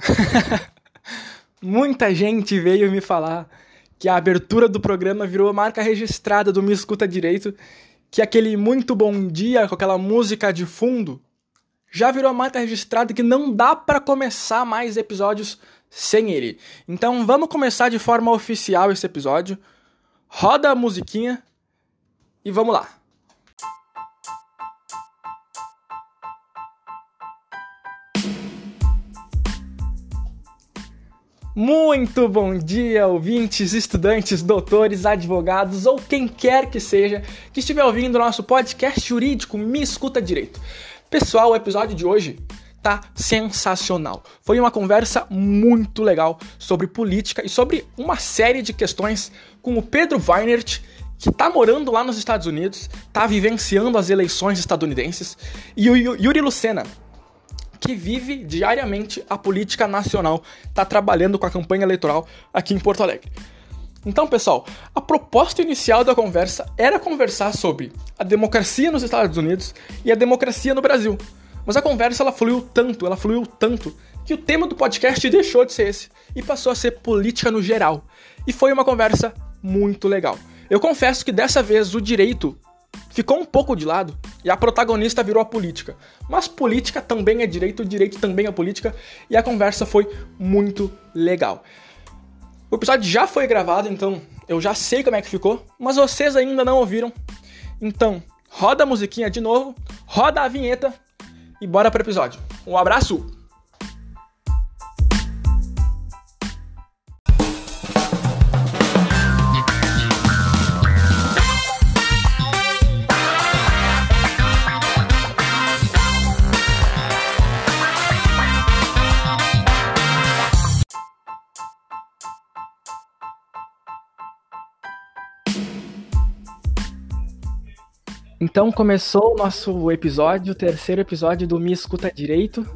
Muita gente veio me falar que a abertura do programa virou a marca registrada do Me Escuta Direito, que aquele muito bom dia com aquela música de fundo já virou a marca registrada que não dá para começar mais episódios sem ele. Então vamos começar de forma oficial esse episódio. Roda a musiquinha e vamos lá. Muito bom dia, ouvintes, estudantes, doutores, advogados ou quem quer que seja que estiver ouvindo o nosso podcast jurídico Me Escuta Direito. Pessoal, o episódio de hoje tá sensacional. Foi uma conversa muito legal sobre política e sobre uma série de questões com o Pedro Weinert, que tá morando lá nos Estados Unidos, tá vivenciando as eleições estadunidenses, e o Yuri Lucena, que vive diariamente a política nacional, está trabalhando com a campanha eleitoral aqui em Porto Alegre. Então, pessoal, a proposta inicial da conversa era conversar sobre a democracia nos Estados Unidos e a democracia no Brasil. Mas a conversa ela fluiu tanto, ela fluiu tanto, que o tema do podcast deixou de ser esse e passou a ser política no geral. E foi uma conversa muito legal. Eu confesso que dessa vez o direito ficou um pouco de lado e a protagonista virou a política. Mas política também é direito, direito também é política e a conversa foi muito legal. O episódio já foi gravado, então eu já sei como é que ficou, mas vocês ainda não ouviram. Então, roda a musiquinha de novo, roda a vinheta e bora pro episódio. Um abraço! Então começou o nosso episódio, o terceiro episódio do Me Escuta Direito.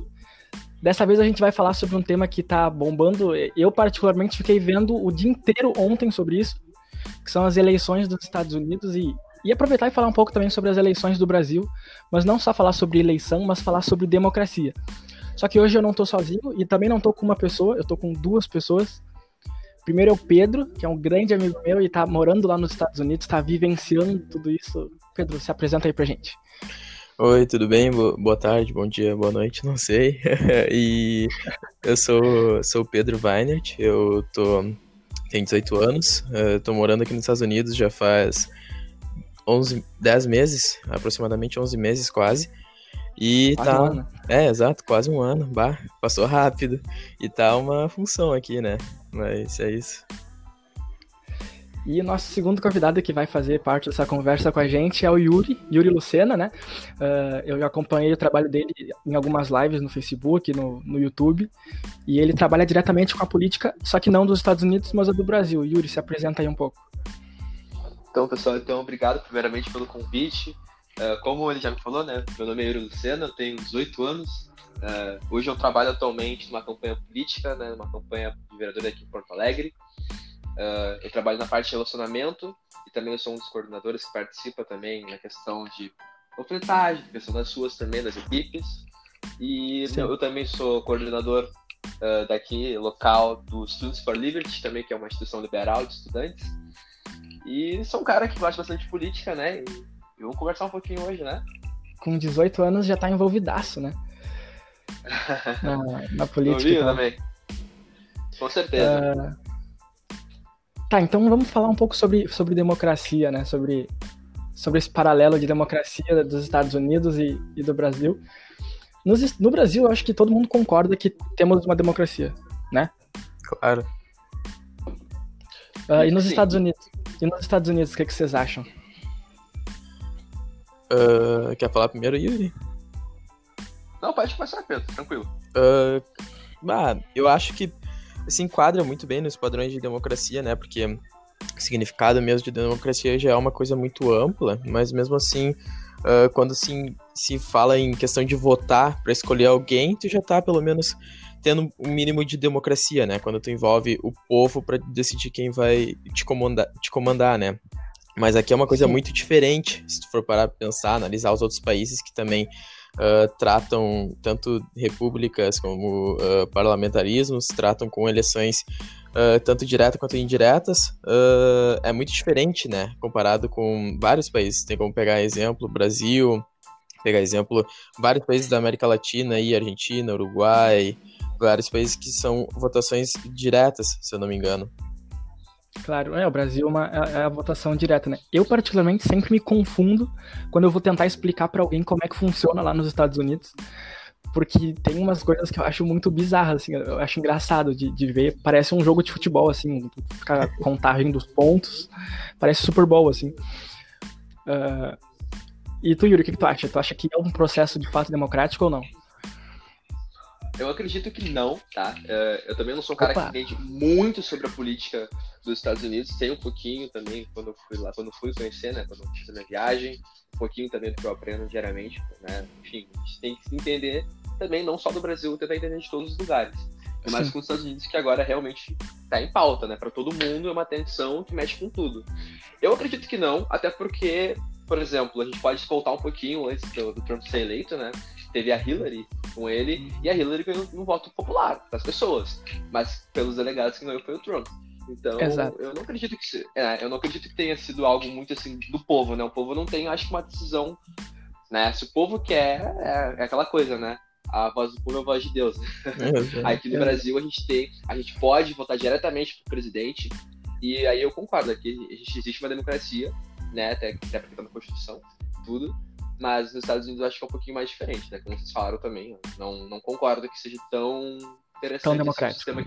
Dessa vez a gente vai falar sobre um tema que tá bombando. Eu, particularmente, fiquei vendo o dia inteiro ontem sobre isso, que são as eleições dos Estados Unidos e, e aproveitar e falar um pouco também sobre as eleições do Brasil, mas não só falar sobre eleição, mas falar sobre democracia. Só que hoje eu não tô sozinho e também não tô com uma pessoa, eu tô com duas pessoas. Primeiro é o Pedro, que é um grande amigo meu e tá morando lá nos Estados Unidos, tá vivenciando tudo isso Pedro, se apresenta aí pra gente. Oi, tudo bem? Boa tarde, bom dia, boa noite, não sei. e eu sou, sou o Pedro Weinert, eu tô, tenho 18 anos, tô morando aqui nos Estados Unidos já faz 11, 10 meses, aproximadamente 11 meses quase. E quase tá. Um ano. É, exato, quase um ano. Bah, passou rápido. E tá uma função aqui, né? Mas é isso. E o nosso segundo convidado que vai fazer parte dessa conversa com a gente é o Yuri, Yuri Lucena, né? Uh, eu já acompanhei o trabalho dele em algumas lives no Facebook, no, no YouTube, e ele trabalha diretamente com a política, só que não dos Estados Unidos, mas do Brasil. Yuri, se apresenta aí um pouco. Então, pessoal, então obrigado primeiramente pelo convite. Uh, como ele já me falou, né? Meu nome é Yuri Lucena, eu tenho 18 anos. Uh, hoje eu trabalho atualmente numa campanha política, né, numa campanha de vereador aqui em Porto Alegre. Uh, eu trabalho na parte de relacionamento e também eu sou um dos coordenadores que participa também na questão de panfletagem, questão das suas também, das equipes. E eu, eu, também sou coordenador uh, daqui, local, do Students for Liberty, também, que é uma instituição liberal de estudantes. E sou um cara que gosta bastante de política, né? E, e vamos conversar um pouquinho hoje, né? Com 18 anos já tá envolvidaço, né? na, na política. também. Com certeza. Uh, Tá, então vamos falar um pouco sobre, sobre democracia, né? Sobre, sobre esse paralelo de democracia dos Estados Unidos e, e do Brasil. Nos, no Brasil, eu acho que todo mundo concorda que temos uma democracia, né? Claro. Uh, e nos Sim. Estados Unidos? E nos Estados Unidos, o que, é que vocês acham? Uh, quer falar primeiro, Yuri? Não, pode começar, Pedro, tranquilo. Uh, ah, eu acho que se enquadra muito bem nos padrões de democracia, né? Porque o significado mesmo de democracia já é uma coisa muito ampla, mas mesmo assim, uh, quando se, se fala em questão de votar para escolher alguém, tu já tá pelo menos tendo um mínimo de democracia, né? Quando tu envolve o povo para decidir quem vai te comandar, te comandar, né? Mas aqui é uma coisa Sim. muito diferente, se tu for parar pra pensar, analisar os outros países que também uh, tratam tanto repúblicas como uh, parlamentarismos, tratam com eleições uh, tanto diretas quanto indiretas, é muito diferente, né? Comparado com vários países. Tem como pegar exemplo Brasil, pegar exemplo vários países da América Latina, aí, Argentina, Uruguai, vários países que são votações diretas, se eu não me engano. Claro, é, o Brasil é, uma, é, é a votação direta, né? Eu, particularmente, sempre me confundo quando eu vou tentar explicar para alguém como é que funciona lá nos Estados Unidos, porque tem umas coisas que eu acho muito bizarras, assim, eu acho engraçado de, de ver, parece um jogo de futebol, assim, ficar contagem dos pontos, parece Super Bowl, assim. Uh, e tu, Yuri, o que, que tu acha? Tu acha que é um processo de fato democrático ou não? Eu acredito que não, tá? Uh, eu também não sou um cara Opa. que entende muito sobre a política dos Estados Unidos, tem um pouquinho também quando eu fui lá, quando fui conhecer, né, quando eu fiz a minha viagem, um pouquinho também do que eu aprendo diariamente, né, enfim, a gente tem que se entender também, não só do Brasil, tentar entender de todos os lugares, mas com os Estados Unidos que agora realmente está em pauta, né, para todo mundo é uma tensão que mexe com tudo. Eu acredito que não, até porque, por exemplo, a gente pode voltar um pouquinho antes do, do Trump ser eleito, né, teve a Hillary com ele, e a Hillary ganhou no voto popular das pessoas, mas pelos delegados que ganhou foi o Trump. Então, Exato. eu não acredito que é, eu não acredito que tenha sido algo muito assim do povo, né? O povo não tem, acho que uma decisão, né? Se o povo quer, é, é aquela coisa, né? A voz do povo é a voz de Deus. É, Aqui no Brasil a gente tem, a gente pode votar diretamente pro presidente e aí eu concordo gente existe uma democracia, né? Até, até porque tá na Constituição, tudo. Mas nos Estados Unidos eu acho que é um pouquinho mais diferente, né? Como vocês falaram também. Não, não concordo que seja tão interessante tão democrático. sistema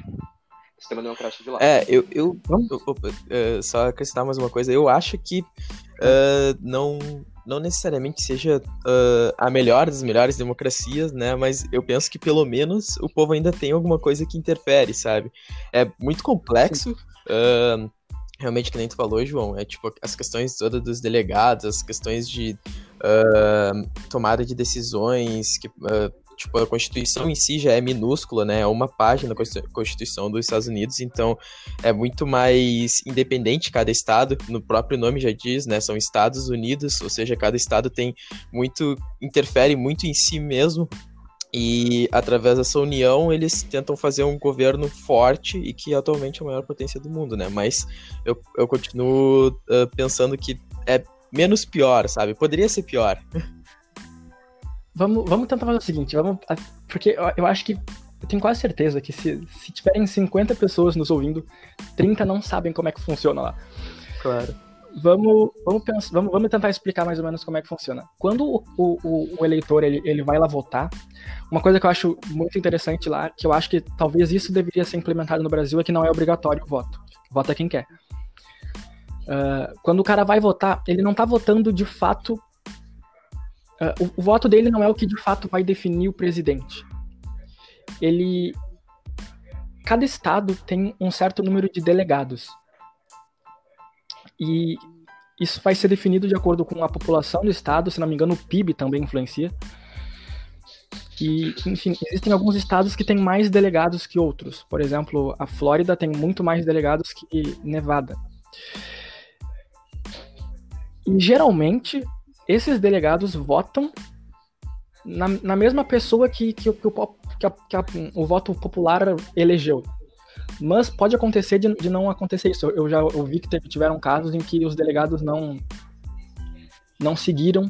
sistema democrático de lá. É, eu, eu, eu opa, uh, só acrescentar mais uma coisa, eu acho que uh, não, não necessariamente seja uh, a melhor das melhores democracias, né? Mas eu penso que pelo menos o povo ainda tem alguma coisa que interfere, sabe? É muito complexo. realmente, que nem tu falou, João, é tipo as questões todas dos delegados, as questões de tomada de decisões que tipo, a Constituição em si já é minúscula, né? É uma página da Constituição dos Estados Unidos, então é muito mais independente cada estado, no próprio nome já diz, né? São Estados Unidos, ou seja, cada estado tem muito, interfere muito em si mesmo. E através dessa união eles tentam fazer um governo forte e que atualmente é a maior potência do mundo, né? Mas eu, eu continuo uh, pensando que é menos pior, sabe? Poderia ser pior. Vamos, vamos tentar fazer o seguinte, vamos. Porque eu, eu acho que. Eu tenho quase certeza que se, se tiverem 50 pessoas nos ouvindo, 30 não sabem como é que funciona lá. Claro. Vamos, vamos, pensar, vamos, vamos tentar explicar mais ou menos como é que funciona. Quando o, o, o eleitor ele, ele vai lá votar, uma coisa que eu acho muito interessante lá, que eu acho que talvez isso deveria ser implementado no Brasil, é que não é obrigatório o voto. Vota quem quer. Uh, quando o cara vai votar, ele não tá votando de fato Uh, o, o, voto dele não é o que de fato vai definir o presidente. Ele. Cada estado tem um certo número de delegados. E isso vai ser definido de acordo com a população do estado, se não me engano, o PIB também influencia. E, enfim, existem alguns estados que têm mais delegados que outros. Por exemplo, a Flórida tem muito mais delegados que Nevada. E geralmente esses delegados votam na, na mesma pessoa que, que, que, o, que, a, que a, o voto popular elegeu. Mas pode acontecer de, de não acontecer isso. Eu já ouvi que tiveram casos em que os delegados não, não seguiram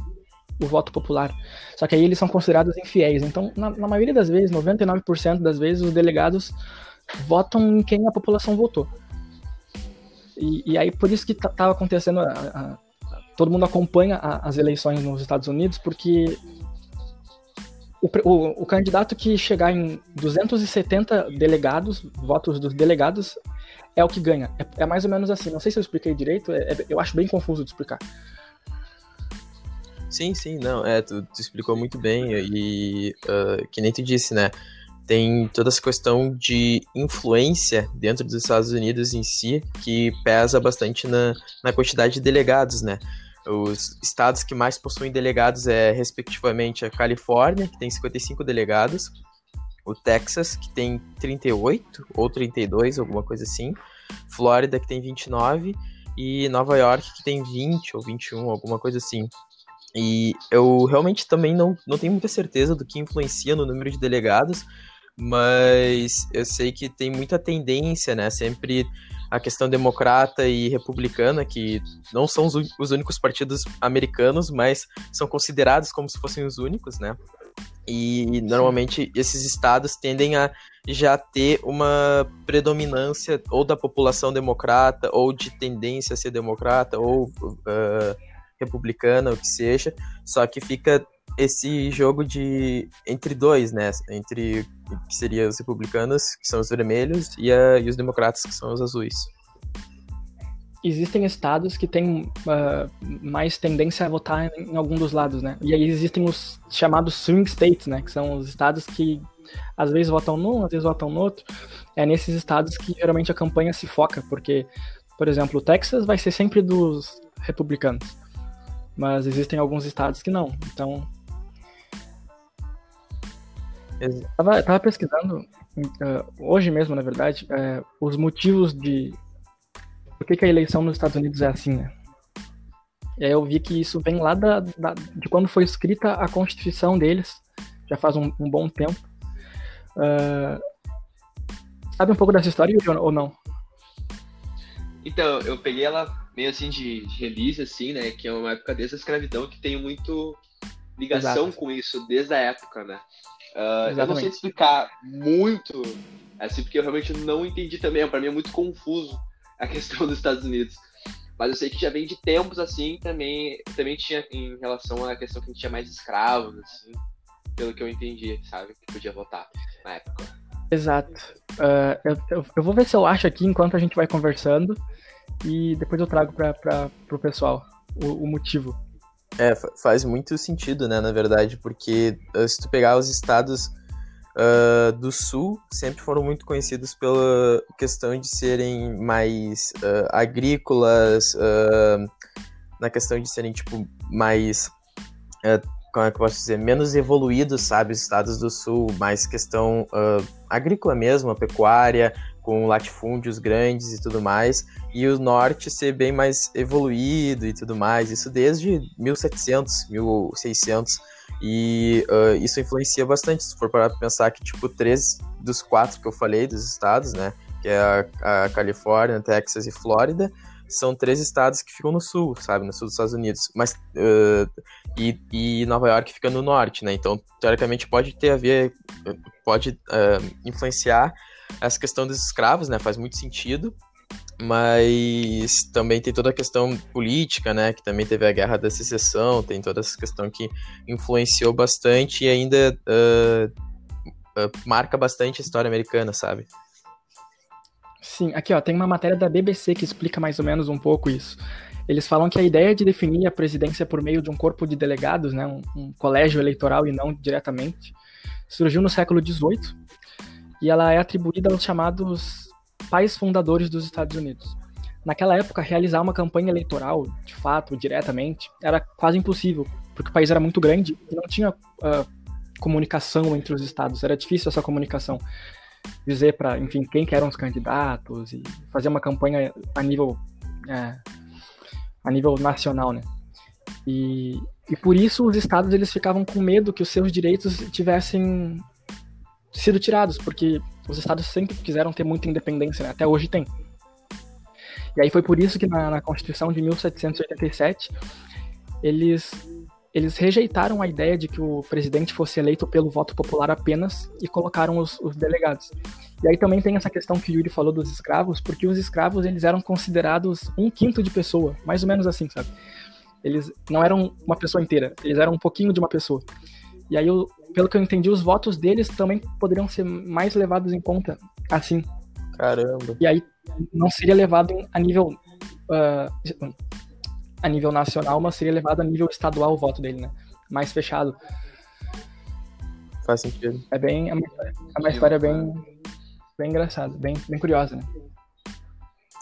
o voto popular. Só que aí eles são considerados infiéis. Então, na, na maioria das vezes, 99% das vezes, os delegados votam em quem a população votou. E, e aí, por isso que estava tá, acontecendo a, a, todo mundo acompanha a, as eleições nos Estados Unidos porque o, o, o, candidato que chegar em 270 delegados, votos dos delegados, é o que ganha. É, é mais ou menos assim. Não sei se eu expliquei direito, é, é, eu acho bem confuso de explicar. Sim, sim, não, é, tu, tu explicou muito bem e uh, que nem tu disse, né? Tem toda essa questão de influência dentro dos Estados Unidos em si que pesa bastante na, na quantidade de delegados, né? Os estados que mais possuem delegados é, respectivamente, a Califórnia, que tem 55 delegados, o Texas, que tem 38 ou 32, alguma coisa assim, Flórida, que tem 29, e Nova York, que tem 20 ou 21, alguma coisa assim. E eu realmente também não, não tenho muita certeza do que influencia no número de delegados, mas eu sei que tem muita tendência, né? Sempre a questão democrata e republicana, que não são os únicos partidos americanos, mas são considerados como se fossem os únicos, né? E normalmente esses estados tendem a já ter uma predominância ou da população democrata, ou de tendência a ser democrata, ou uh, republicana, o que seja, só que fica esse jogo de entre dois, né? Entre que seria os republicanos, que são os vermelhos, e, a, e os democratas, que são os azuis. Existem estados que têm uh, mais tendência a votar em, em algum dos lados, né? E aí existem os chamados swing states, né? Que são os estados que às vezes votam num, às vezes votam no outro. É nesses estados que geralmente a campanha se foca, porque, por exemplo, o Texas vai ser sempre dos republicanos. Mas existem alguns estados que não. Então, eu tava, tava pesquisando, uh, hoje mesmo, na verdade, uh, os motivos de por que, que, a eleição nos Estados Unidos é assim, né? E aí eu vi que isso vem lá da, da, de quando foi escrita a Constituição deles, já faz um, um bom tempo. Uh, sabe um pouco dessa história ou não? Então, eu peguei ela meio assim de, de release, assim, né? Que é uma época desde a escravidão que tem muito ligação Exato. com isso desde a época, né? Uh, eu não sei explicar muito, assim, porque eu realmente não entendi também. Para mim é muito confuso a questão dos Estados Unidos. Mas eu sei que já vem de tempos assim, também, também tinha em relação à questão que a gente tinha mais escravos, assim, pelo que eu entendi, sabe? Que podia votar na época. Exato. Uh, eu, eu, eu, vou ver se eu acho aqui enquanto a gente vai conversando e depois eu trago para o pessoal o, o motivo. É, faz muito sentido, né, na verdade, porque uh, se tu pegar os estados uh, do sul, sempre foram muito conhecidos pela questão de serem mais uh, agrícolas, na questão de serem, tipo, mais, como é que eu posso dizer, menos evoluídos, sabe, os estados do sul, mais questão agrícola mesmo, a pecuária, com latifúndios grandes e tudo mais, e o norte ser bem mais evoluído e tudo mais, isso desde 1700, 1600, e uh, isso influencia bastante, se for parar pra pensar que, tipo, três dos quatro que eu falei dos estados, né, que é a, a Califórnia, Texas e Flórida, são três estados que ficam no sul, sabe, no sul dos Estados Unidos, mas uh, e, e, Nova York fica no norte, né? Então teoricamente pode ter a ver, pode uh, influenciar essa questão dos escravos, né, faz muito sentido, mas também tem toda a questão política, né, que também teve a guerra da secessão, tem toda essa questão que influenciou bastante e ainda uh, uh, marca bastante a história americana, sabe? Sim, aqui ó, tem uma matéria da BBC que explica mais ou menos um pouco isso. Eles falam que a ideia de definir a presidência por meio de um corpo de delegados, né, um, um colégio eleitoral e não diretamente, surgiu no século XVIII e ela é atribuída aos chamados pais fundadores dos Estados Unidos. Naquela época, realizar uma campanha eleitoral, de fato, diretamente, era quase impossível, porque o país era muito grande e não tinha uh, comunicação entre os estados, era difícil essa comunicação. Dizer para, enfim, quem que eram os candidatos e fazer uma campanha a nível, é, a nível nacional, né? E, e por isso os estados eles ficavam com medo que os seus direitos tivessem sido tirados, porque os estados sempre quiseram ter muita independência, né? até hoje tem. E aí foi por isso que na, na Constituição de 1787 eles eles rejeitaram a ideia de que o presidente fosse eleito pelo voto popular apenas e colocaram os, os, delegados. E aí também tem essa questão que o Yuri falou dos escravos, porque os escravos eles eram considerados um quinto de pessoa, mais ou menos assim, sabe? Eles não eram uma pessoa inteira, eles eram um pouquinho de uma pessoa. E aí o, pelo que eu entendi, os votos deles também poderiam ser mais levados em conta assim. Caramba. E aí não seria levado a nível. Uh, a nível nacional, mas seria levado a nível estadual o voto dele, né? Mais fechado. Faz sentido. É bem. É uma, é uma história bem. Bem engraçada, bem, bem curiosa, né?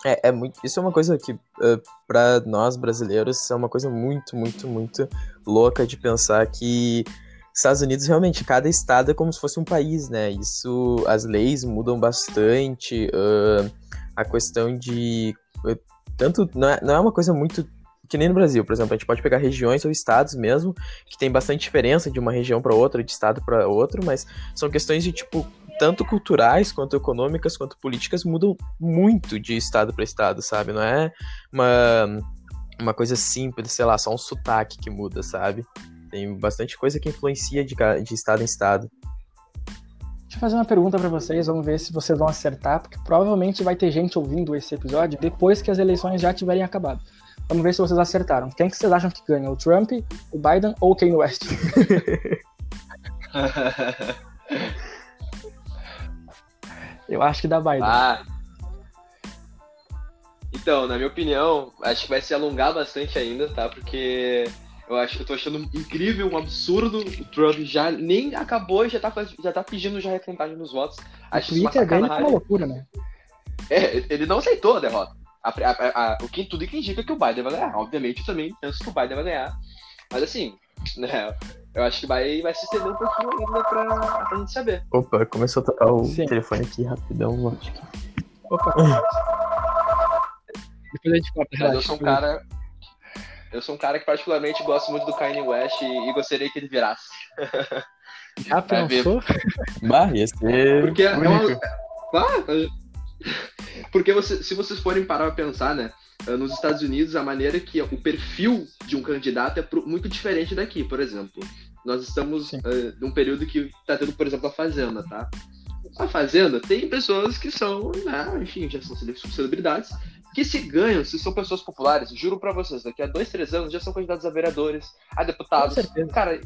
É, é muito, isso é uma coisa que, uh, para nós brasileiros, é uma coisa muito, muito, muito louca de pensar que Estados Unidos, realmente, cada estado é como se fosse um país, né? Isso, as leis mudam bastante, uh, a questão de. Uh, tanto. Não é, não é uma coisa muito que nem no Brasil, por exemplo, a gente pode pegar regiões ou estados mesmo, que tem bastante diferença de uma região para outra, de estado para outro, mas são questões de tipo tanto culturais quanto econômicas quanto políticas mudam muito de estado para estado, sabe? Não é uma uma coisa simples, sei lá, só um sotaque que muda, sabe? Tem bastante coisa que influencia de, de estado em estado. Deixa eu fazer uma pergunta para vocês, vamos ver se vocês vão acertar, porque provavelmente vai ter gente ouvindo esse episódio depois que as eleições já tiverem acabado. Vamos ver se vocês acertaram. Quem que vocês acham que ganha? O Trump, o Biden ou o Kanye West? Eu acho que dá Biden. Ah. Então, na minha opinião, acho que vai se alongar bastante ainda, tá? Porque eu acho que eu tô achando incrível, um absurdo. O Trump já nem acabou e já tá, já tá pedindo já recontagem nos votos. Acho o Twitter dele é uma loucura, né? É, ele não aceitou a derrota. A, a, a, o que tudo que indica que o Biden vai ganhar. Obviamente, eu também penso que o Biden vai ganhar. Mas assim, né, eu acho que vai, vai se estender um pouquinho ainda pra, pra gente saber. Opa, começou a tocar o Sim. telefone aqui rapidão. Opa, Depois a gente corta. Mas eu sou um cara. Eu sou um cara que particularmente gosto muito do Kanye West e, e gostaria que ele virasse. Já pensou? Bah, ia ser. Porque é uma. Ah, porque você, se vocês forem parar pra pensar, né? Eh, nos Estados Unidos, a maneira que o perfil de um candidato é muito diferente daqui, por exemplo. Nós estamos uh, num período que está tendo, por exemplo, a Fazenda, tá? A Fazenda tem pessoas que são, né, enfim, já são celebridades, que se ganham, se são pessoas populares, juro para vocês, daqui a dois, três anos já são candidatos a vereadores, a deputados. Cara,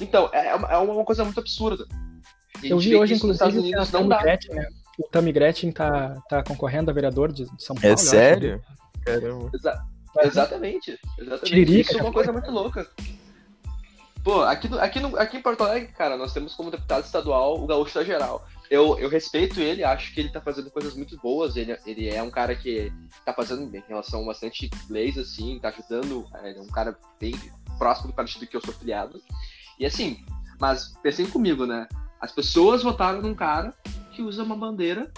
então, é, é uma coisa muito absurda. Eu vi hoje, inclusive, que a não dá. Gretchen, né? o Tammy Gretchen tá, tá concorrendo a vereador de São Paulo. É sério? Caramba. Exa exatamente. Exatamente. Tiririca, Isso é uma coisa muito louca. Pô, aqui, aqui, no, aqui em Porto Alegre, cara, nós temos como deputado estadual o Gaúcho da Geral. Eu, eu respeito ele, acho que ele tá fazendo coisas muito boas. Ele, ele é um cara que tá fazendo em relação a bastante leis, assim, tá ajudando. É um cara bem próximo do partido que eu sou filiado. E assim, mas pensem comigo, né? As pessoas votaram num cara que usa uma bandeira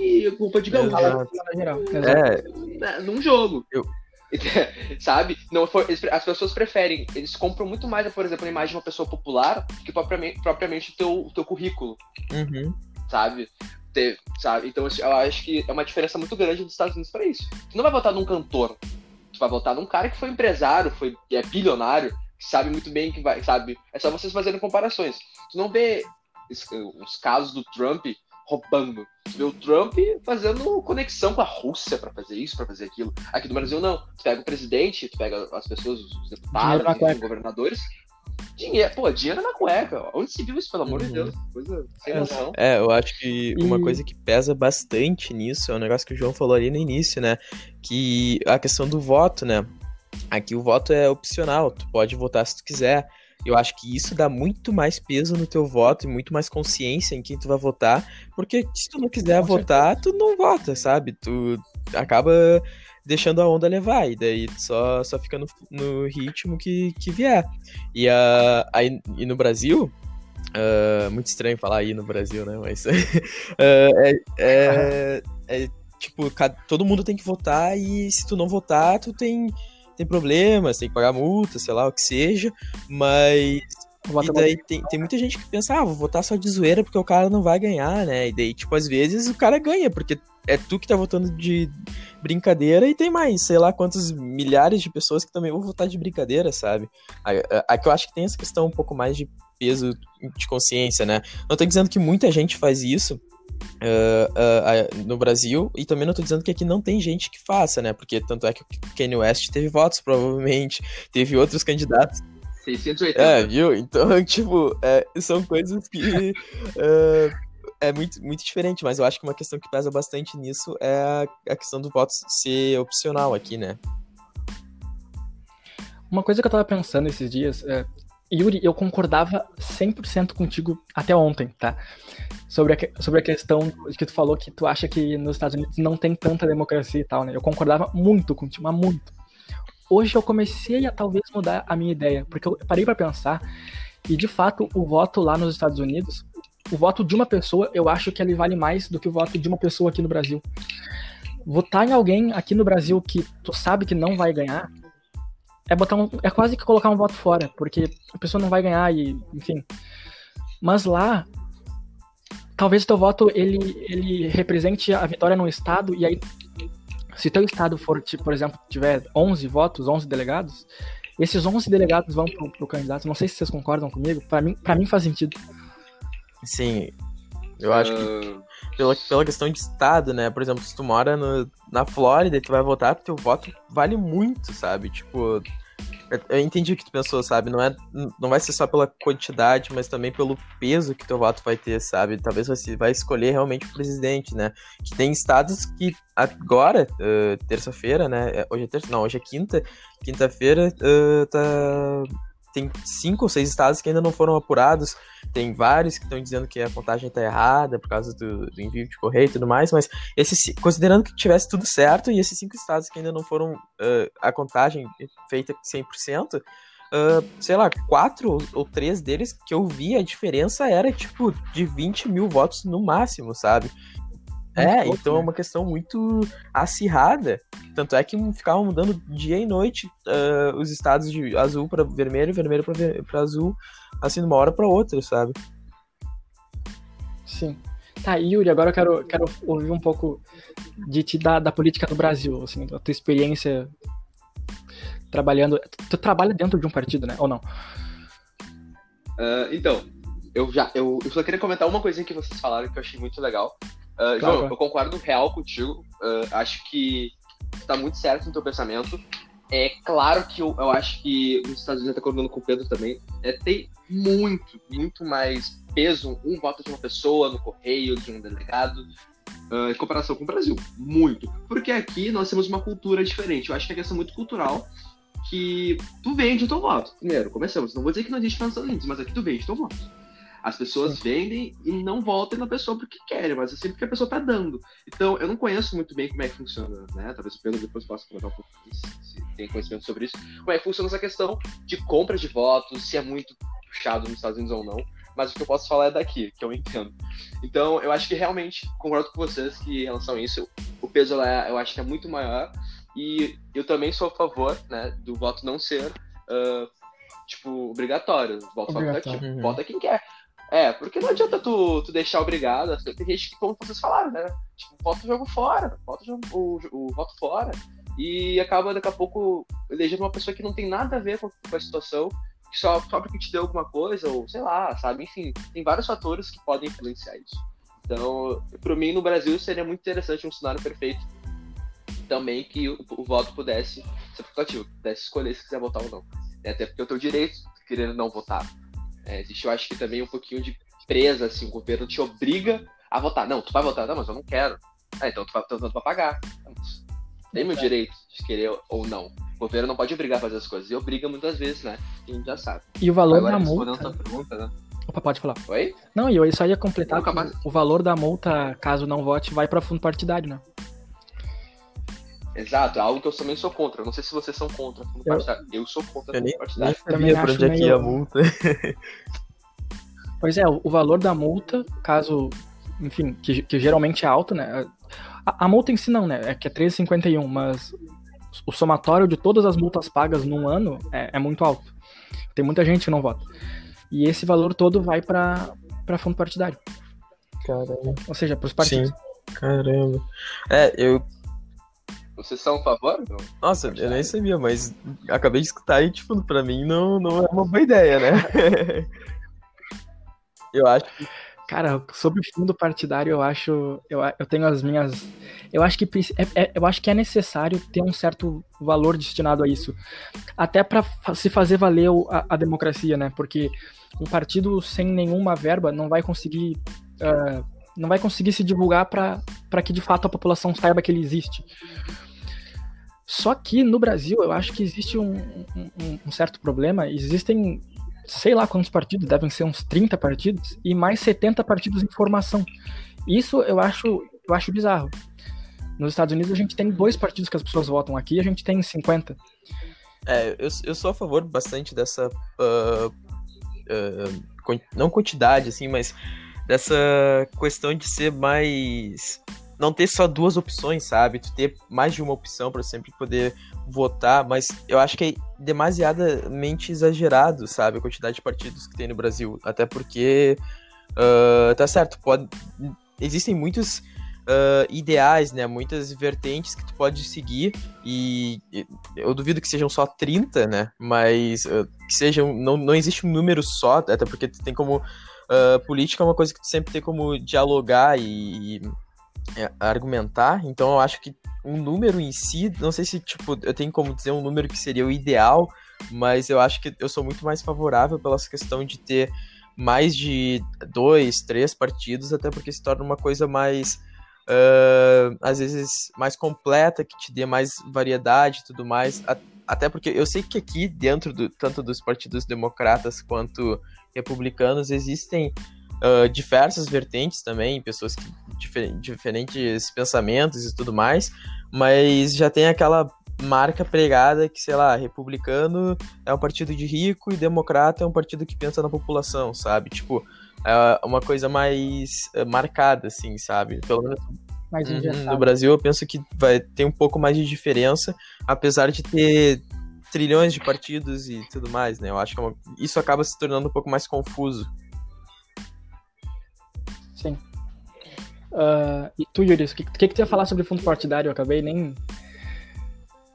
e culpa de gaúcho. É, é, num jogo. Eu... Sabe? Não for, as pessoas preferem, eles compram muito mais, por exemplo, a imagem de uma pessoa popular que propriamente, propriamente o teu, teu currículo. Uhum. Sabe? Ter, sabe? Então eu acho que é uma diferença muito grande dos Estados Unidos para isso. Tu não vai votar num cantor, tu vai votar num cara que foi empresário, foi é bilionário, que sabe muito bem que vai, sabe? É só vocês fazerem comparações. Tu não vê os casos do Trump roubando. Tu vê o Trump fazendo conexão com a Rússia para fazer isso, para fazer aquilo. Aqui no Brasil, não. Tu pega o presidente, tu pega as pessoas, os deputados, os governadores. Dinheiro, pô, dinheiro na cueca. Onde se viu isso, pelo amor uhum. de Deus? Coisa sem noção. É, eu acho que uma coisa que pesa bastante nisso é um negócio que o João falou ali no início, né? Que a questão do voto, né? Aqui o voto é opcional, tu pode votar se tu quiser. Eu acho que isso dá muito mais peso no teu voto e muito mais consciência em quem tu vai votar, porque se tu não quiser Com votar, certeza. tu não vota, sabe? Tu acaba deixando a onda levar, e daí só, só fica no, no ritmo que, que vier. E, uh, aí, e no Brasil, uh, muito estranho falar aí no Brasil, né? Mas uh, é, é, é, tipo, todo mundo tem que votar, e se tu não votar, tu tem tem problemas, tem que pagar multa, sei lá, o que seja, mas. E daí tem, tem muita gente que pensa, ah, vou votar só de zoeira porque o cara não vai ganhar, né? E daí, tipo, às vezes o cara ganha, porque é tu que tá votando de brincadeira e tem mais, sei lá, quantos milhares de pessoas que também vão votar de brincadeira, sabe? Aqui eu acho que tem essa questão um pouco mais de peso de consciência, né? Não tô dizendo que muita gente faz isso, Uh, uh, uh, no Brasil, e também não tô dizendo que aqui não tem gente que faça, né? Porque tanto é que o Kanye West teve votos, provavelmente, teve outros candidatos. 680. É, viu? Então, tipo, é, são coisas que é muito, muito diferente, mas eu acho que uma questão que pesa bastante nisso é a, a questão do voto ser opcional aqui, né? Uma coisa que eu tava pensando esses dias, é, Yuri, eu concordava 100% contigo até ontem, tá? Sobre a, sobre a questão que tu falou que tu acha que nos Estados Unidos não tem tanta democracia e tal, né? Eu concordava muito contigo, mas muito. Hoje eu comecei a talvez mudar a minha ideia, porque eu parei para pensar e de fato o voto lá nos Estados Unidos, o voto de uma pessoa, eu acho que ele vale mais do que o voto de uma pessoa aqui no Brasil. Votar em alguém aqui no Brasil que tu sabe que não vai ganhar, é botar um, é quase que colocar um voto fora, porque a pessoa não vai ganhar e, enfim. Mas lá, talvez teu voto ele, ele represente a vitória no estado e aí se teu estado for, tipo, por exemplo, tiver 11 votos, 11 delegados, esses 11 delegados vão pro, pro candidato. Não sei se vocês concordam comigo, para mim, para mim faz sentido. Sim. Eu acho que pela, pela questão de estado, né? Por exemplo, se tu mora no, na Flórida e tu vai votar, teu voto vale muito, sabe? Tipo, eu entendi o que tu pensou, sabe? Não, é, não vai ser só pela quantidade, mas também pelo peso que teu voto vai ter, sabe? Talvez você vai escolher realmente o presidente, né? Que tem estados que agora, uh, terça-feira, né? É, hoje é terça, não, hoje é quinta. Quinta-feira uh, tá tem cinco ou seis estados que ainda não foram apurados, tem vários que estão dizendo que a contagem está errada por causa do, do, envio de correio e tudo mais, mas esse, considerando que tivesse tudo certo e esses cinco estados que ainda não foram uh, a contagem feita 100%, uh, sei lá, quatro ou três deles que eu vi a diferença era tipo de 20 mil votos no máximo, sabe? É, então é uma questão muito acirrada. Tanto é que ficavam mudando dia e noite uh, os estados de azul para vermelho, vermelho para azul, assim, de uma hora para outra, sabe? Sim. Tá, Yuri, agora eu quero, quero ouvir um pouco de ti da, da política do Brasil, assim, da tua experiência trabalhando. Tu trabalha dentro de um partido, né? Ou não? Uh, então, eu já. Eu, eu só queria comentar uma coisinha que vocês falaram que eu achei muito legal. Uh, claro, João, eu concordo real contigo. Uh, acho que está muito certo no teu pensamento. É claro que eu, eu acho que os Estados Unidos está concordando com o Pedro também. É, tem muito, muito mais peso um voto de uma pessoa no correio, de um delegado, uh, em comparação com o Brasil. Muito. Porque aqui nós temos uma cultura diferente. Eu acho que é questão muito cultural que tu vende o teu voto. Primeiro, começamos. Não vou dizer que não existe nos Estados Unidos, mas aqui tu vende o teu voto. As pessoas Sim. vendem e não votam na pessoa porque querem, mas é sempre que a pessoa tá dando. Então, eu não conheço muito bem como é que funciona, né? Talvez o Pedro depois possa comentar um pouco se tem conhecimento sobre isso. Como é que funciona essa questão de compra de votos, se é muito puxado nos Estados Unidos ou não. Mas o que eu posso falar é daqui, que eu entendo. Então, eu acho que realmente concordo com vocês que em relação a isso, o peso lá eu acho que é muito maior. E eu também sou a favor né, do voto não ser uh, tipo, obrigatório. Voto facultativo. Uhum. Vota quem quer. É, porque não adianta tu, tu deixar obrigado. Tem gente que, como vocês falaram, né? Tipo, bota o jogo fora, bota o, o, o voto fora. E acaba daqui a pouco elegendo uma pessoa que não tem nada a ver com, com a situação, que só, só porque te deu alguma coisa, ou sei lá, sabe? Enfim, tem vários fatores que podem influenciar isso. Então, para mim, no Brasil seria muito interessante um cenário perfeito também que o, o voto pudesse ser facultativo, pudesse escolher se quiser votar ou não. Até porque eu tenho direito de querer não votar. É, existe, eu acho que também um pouquinho de presa, assim, o governo te obriga a votar. Não, tu vai votar, não, mas eu não quero. Ah, então tu vai, então, tu vai pagar. Tem meu direito de querer ou não. O governo não pode obrigar a fazer as coisas. E obriga muitas vezes, né? A gente já sabe. E o valor Agora, da multa. Pergunta, né? Opa, pode falar. Oi? Não, e eu só ia completar o valor da multa, caso não vote, vai para fundo partidário, né? Exato, é algo que eu também sou contra. Não sei se vocês são contra fundo eu... partidário. Eu sou contra fundo partidário. Eu sabia pra onde é que ia a multa. pois é, o valor da multa, caso, enfim, que, que geralmente é alto, né? A, a, multa em si não, né? É que é 13,51, mas o somatório de todas as multas pagas num ano é, é muito alto. Tem muita gente que não vota. E esse valor todo vai para fundo partidário. Caramba. Ou seja, para os partidos. Sim. Caramba. É, eu vocês são a favor? Não? Nossa, eu nem sabia, mas acabei de escutar e, tipo, pra mim não, não é uma boa ideia, né? eu acho que. Cara, sobre o fundo partidário, eu acho. Eu, eu tenho as minhas. Eu acho que é, é, eu acho que é necessário ter um certo valor destinado a isso. Até para se fazer valer a, a, democracia, né? Porque um partido sem nenhuma verba não vai conseguir. Uh, não vai conseguir se divulgar para que de fato a população saiba que ele existe. Só que no Brasil eu acho que existe um, um, um, certo problema. Existem, sei lá quantos partidos, devem ser uns 30 partidos, e mais 70 partidos em formação. Isso eu acho, eu acho bizarro. Nos Estados Unidos a gente tem dois partidos que as pessoas votam, aqui a gente tem 50. É, eu, eu sou a favor bastante dessa. Uh, uh, não quantidade, assim, mas dessa questão de ser mais não ter só duas opções, sabe? Tu ter mais de uma opção para sempre poder votar, mas eu acho que é demasiadamente exagerado, sabe? A quantidade de partidos que tem no Brasil. Até porque, uh, tá certo, pode... existem muitos uh, ideais, né? Muitas vertentes que tu pode seguir e eu duvido que sejam só 30, né? Mas uh, que sejam. Não, não existe um número só, até porque tu tem como. política é uma coisa que tu sempre tem como dialogar e, argumentar, então eu acho que um número em si, não sei se tipo, eu tenho como dizer um número que seria o ideal, mas eu acho que eu sou muito mais favorável pela questão de ter mais de dois, três partidos, até porque se torna uma coisa mais uh, às vezes mais completa, que te dê mais variedade e tudo mais. Até porque eu sei que aqui, dentro do, tanto dos partidos democratas quanto republicanos, existem uh, diversas vertentes também, pessoas que difer diferentes pensamentos e tudo mais, mas já tem aquela marca pregada que, sei lá, republicano é um partido de rico e democrata é um partido que pensa na população, sabe? Tipo, é uma coisa mais eh, marcada, assim, sabe? Pelo menos no Brasil eu penso que vai ter um pouco mais de diferença, apesar de ter trilhões de partidos e tudo mais, né? Eu acho que é uma... isso acaba se tornando um pouco mais confuso. Sim. Uh, e tu, Yuri, o que, que, que tu ia falar sobre fundo partidário? Eu acabei nem,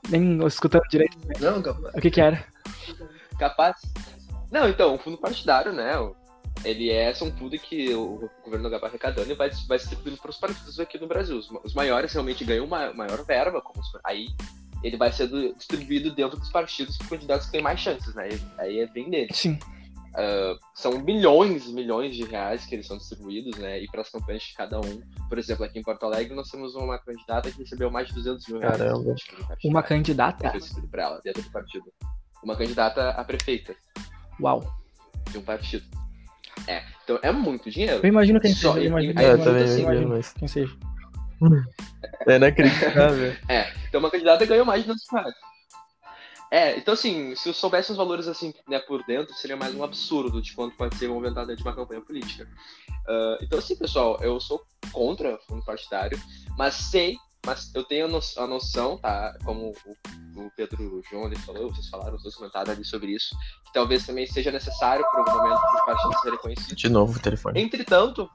nem escutando direito. Não, capaz. O que que era? Capaz. Não, então, o fundo partidário, né? Ele é são tudo que o governo acaba arrecadando e vai, vai distribuindo para os partidos aqui no Brasil. Os, os maiores realmente ganham uma maior verba, como aí ele vai ser distribuído dentro dos partidos para candidatos que têm mais chances, né? Aí é bem dele. Sim. Uh, são milhões e milhões de reais que eles são distribuídos, né? E para as campanhas de cada um. Por exemplo, aqui em Porto Alegre nós temos uma candidata que recebeu mais de 200 mil reais. Caramba. Uma candidata? Para ela, dentro do partido. Uma candidata a prefeita. Uau. De um partido. É. Então é muito dinheiro. Eu imagino quem Só, seja. Eu imagino, é, eu também assim, imagino, mas... quem seja. É inacreditável. é. Então uma candidata ganhou mais de 200 reais. É, então assim, se eu soubesse os valores assim, né, por dentro, seria mais um absurdo de quanto pode ser movimentado dentro de uma campanha política. Uh, então assim, pessoal, eu sou contra fundo partidário, mas sei, mas eu tenho a noção, tá, como o, o Pedro João ali falou, vocês falaram, os dois comentaram ali sobre isso, que talvez também seja necessário por algum momento para os partidos serem conhecidos. De novo o telefone. Entretanto,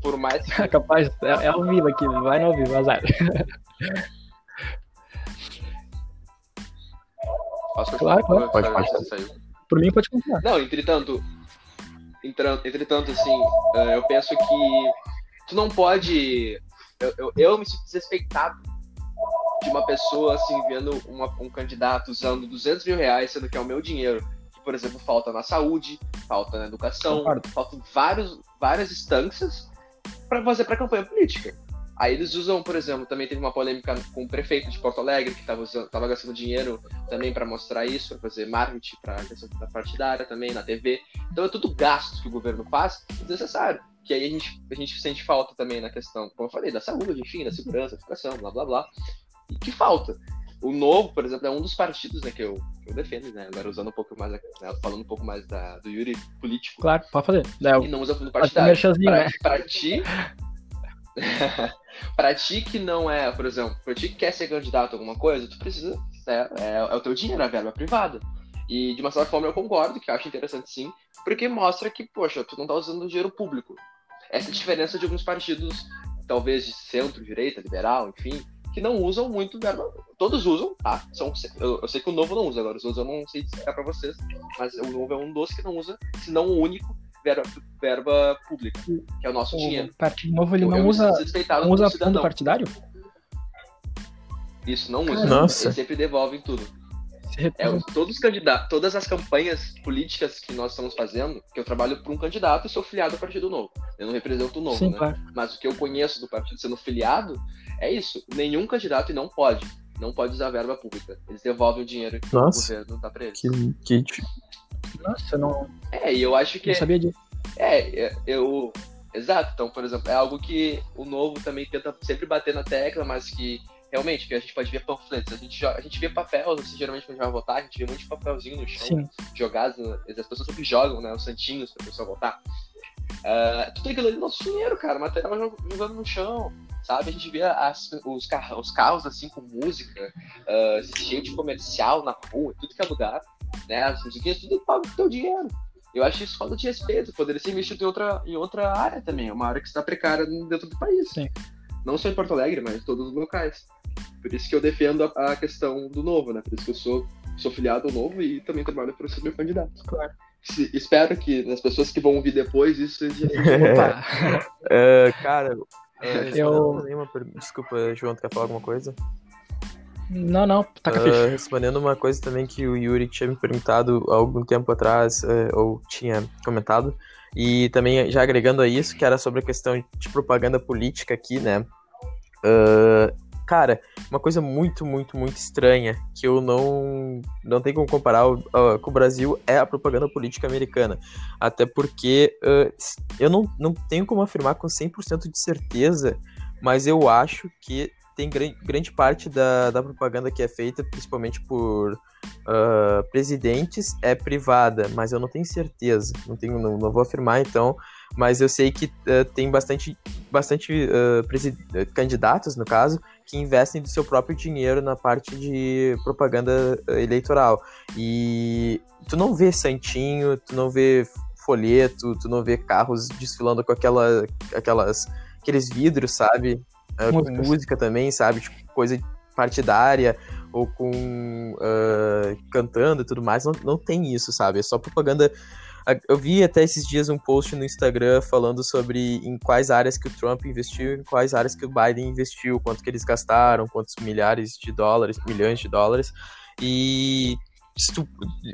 por mais que... Capaz, é, é ao vivo aqui, vai no ao vivo, azar. Posso claro, claro. Pode, pode. Por mim, pode continuar. Não, entretanto, entretanto, assim, eh, eu penso que tu não pode. Eu, eu, eu me sinto desrespeitado de uma pessoa, assim, vendo uma, um candidato usando 200 mil reais, sendo que é o meu dinheiro, que, por exemplo, falta na saúde, falta na educação, faltam vários, várias instâncias para fazer para campanha política. Aí eles usam, por exemplo, também teve uma polêmica com o prefeito de Porto Alegre, que estava gastando dinheiro também para mostrar isso, para fazer marketing para a questão da partidária também, na TV. Então é tudo gasto que o governo faz desnecessário. Que aí a gente, a gente sente falta também na questão, como eu falei, da saúde, enfim, da segurança, da educação, blá blá blá. E que falta. O Novo, por exemplo, é um dos partidos né, que, eu, que eu defendo, né? Agora usando um pouco mais, né, falando um pouco mais da, do Yuri político. Claro, pode fazer. E não usa fundo partidário. Pra, né? ti, pra ti que não é, por exemplo, pra ti que quer ser candidato a alguma coisa, tu precisa, né, é, é o teu dinheiro, a verba privada. E de uma certa forma eu concordo, que eu acho interessante sim, porque mostra que, poxa, tu não tá usando dinheiro público. Essa é a diferença de alguns partidos, talvez de centro, direita, liberal, enfim, que não usam muito verba. Todos usam, tá? São, eu, eu sei que o novo não usa, agora os outros eu não sei explicar pra vocês, mas o novo é um dos que não usa, se não o único, verba, verba pública, que é o nosso o dinheiro. Partido Novo ele não eu usa, não usa fundo partidário? Isso, não usa. Nossa. Eles sempre devolvem tudo. É, todos os candidatos, todas as campanhas políticas que nós estamos fazendo, que eu trabalho para um candidato e sou filiado ao Partido Novo. Eu não represento o Novo, Sim, né? Claro. Mas o que eu conheço do partido sendo filiado é isso. Nenhum candidato e não pode. Não pode usar verba pública. Eles devolvem o dinheiro que Nossa, o governo dá para eles. Que, que, nossa, não. É, e eu acho que. Não sabia disso. É, é, eu. Exato, então, por exemplo, é algo que o novo também tenta sempre bater na tecla, mas que realmente, que a gente pode ver panfletos, a gente, a gente vê papel, assim, geralmente quando a gente vai votar, a gente vê um monte de papelzinho no chão, Sim. jogados, as pessoas sempre jogam, né, os santinhos pra pessoa votar. Uh, tudo aquilo ali é nosso dinheiro, cara, material jogando no chão. sabe? A gente vê as, os, carros, os carros assim com música, uh, cheio de comercial na rua, tudo que é lugar, né? As musiquinhas, tudo pago com teu dinheiro. Eu acho isso falta de respeito, poderia ser investido em outra, em outra área também, uma área que está precária dentro do país. Sim. Não só em Porto Alegre, mas em todos os locais. Por isso que eu defendo a, a questão do novo, né? Por isso que eu sou, sou filiado ao novo e também trabalho para ser meu candidato. Claro. Se, espero que as pessoas que vão ouvir depois isso já uh, Cara, uh, eu... Desculpa, João, tu quer falar alguma coisa? Não, não, tá com uh, Respondendo uma coisa também que o Yuri tinha me perguntado há algum tempo atrás, uh, ou tinha comentado, e também já agregando a isso, que era sobre a questão de propaganda política aqui, né? Uh, cara, uma coisa muito, muito, muito estranha que eu não não tenho como comparar uh, com o Brasil é a propaganda política americana. Até porque uh, eu não, não tenho como afirmar com 100% de certeza, mas eu acho que tem grande, parte da, da propaganda que é feita, principalmente por uh, presidentes, é privada, mas eu não tenho certeza, não, tenho, não, não vou afirmar então, mas eu sei que uh, tem bastante, bastante uh, candidatos, no caso, que investem do seu próprio dinheiro na parte de propaganda eleitoral. E tu não vê santinho, tu não vê folheto, tu não vê carros desfilando com aquela, aquelas, aqueles vidros, sabe? Uh, com música também, sabe? Tipo, coisa partidária ou com uh, cantando e tudo mais, não, não tem isso, sabe? É só propaganda. Eu vi até esses dias um post no Instagram falando sobre em quais áreas que o Trump investiu, em quais áreas que o Biden investiu, quanto que eles gastaram, quantos milhares de dólares, milhões de dólares. E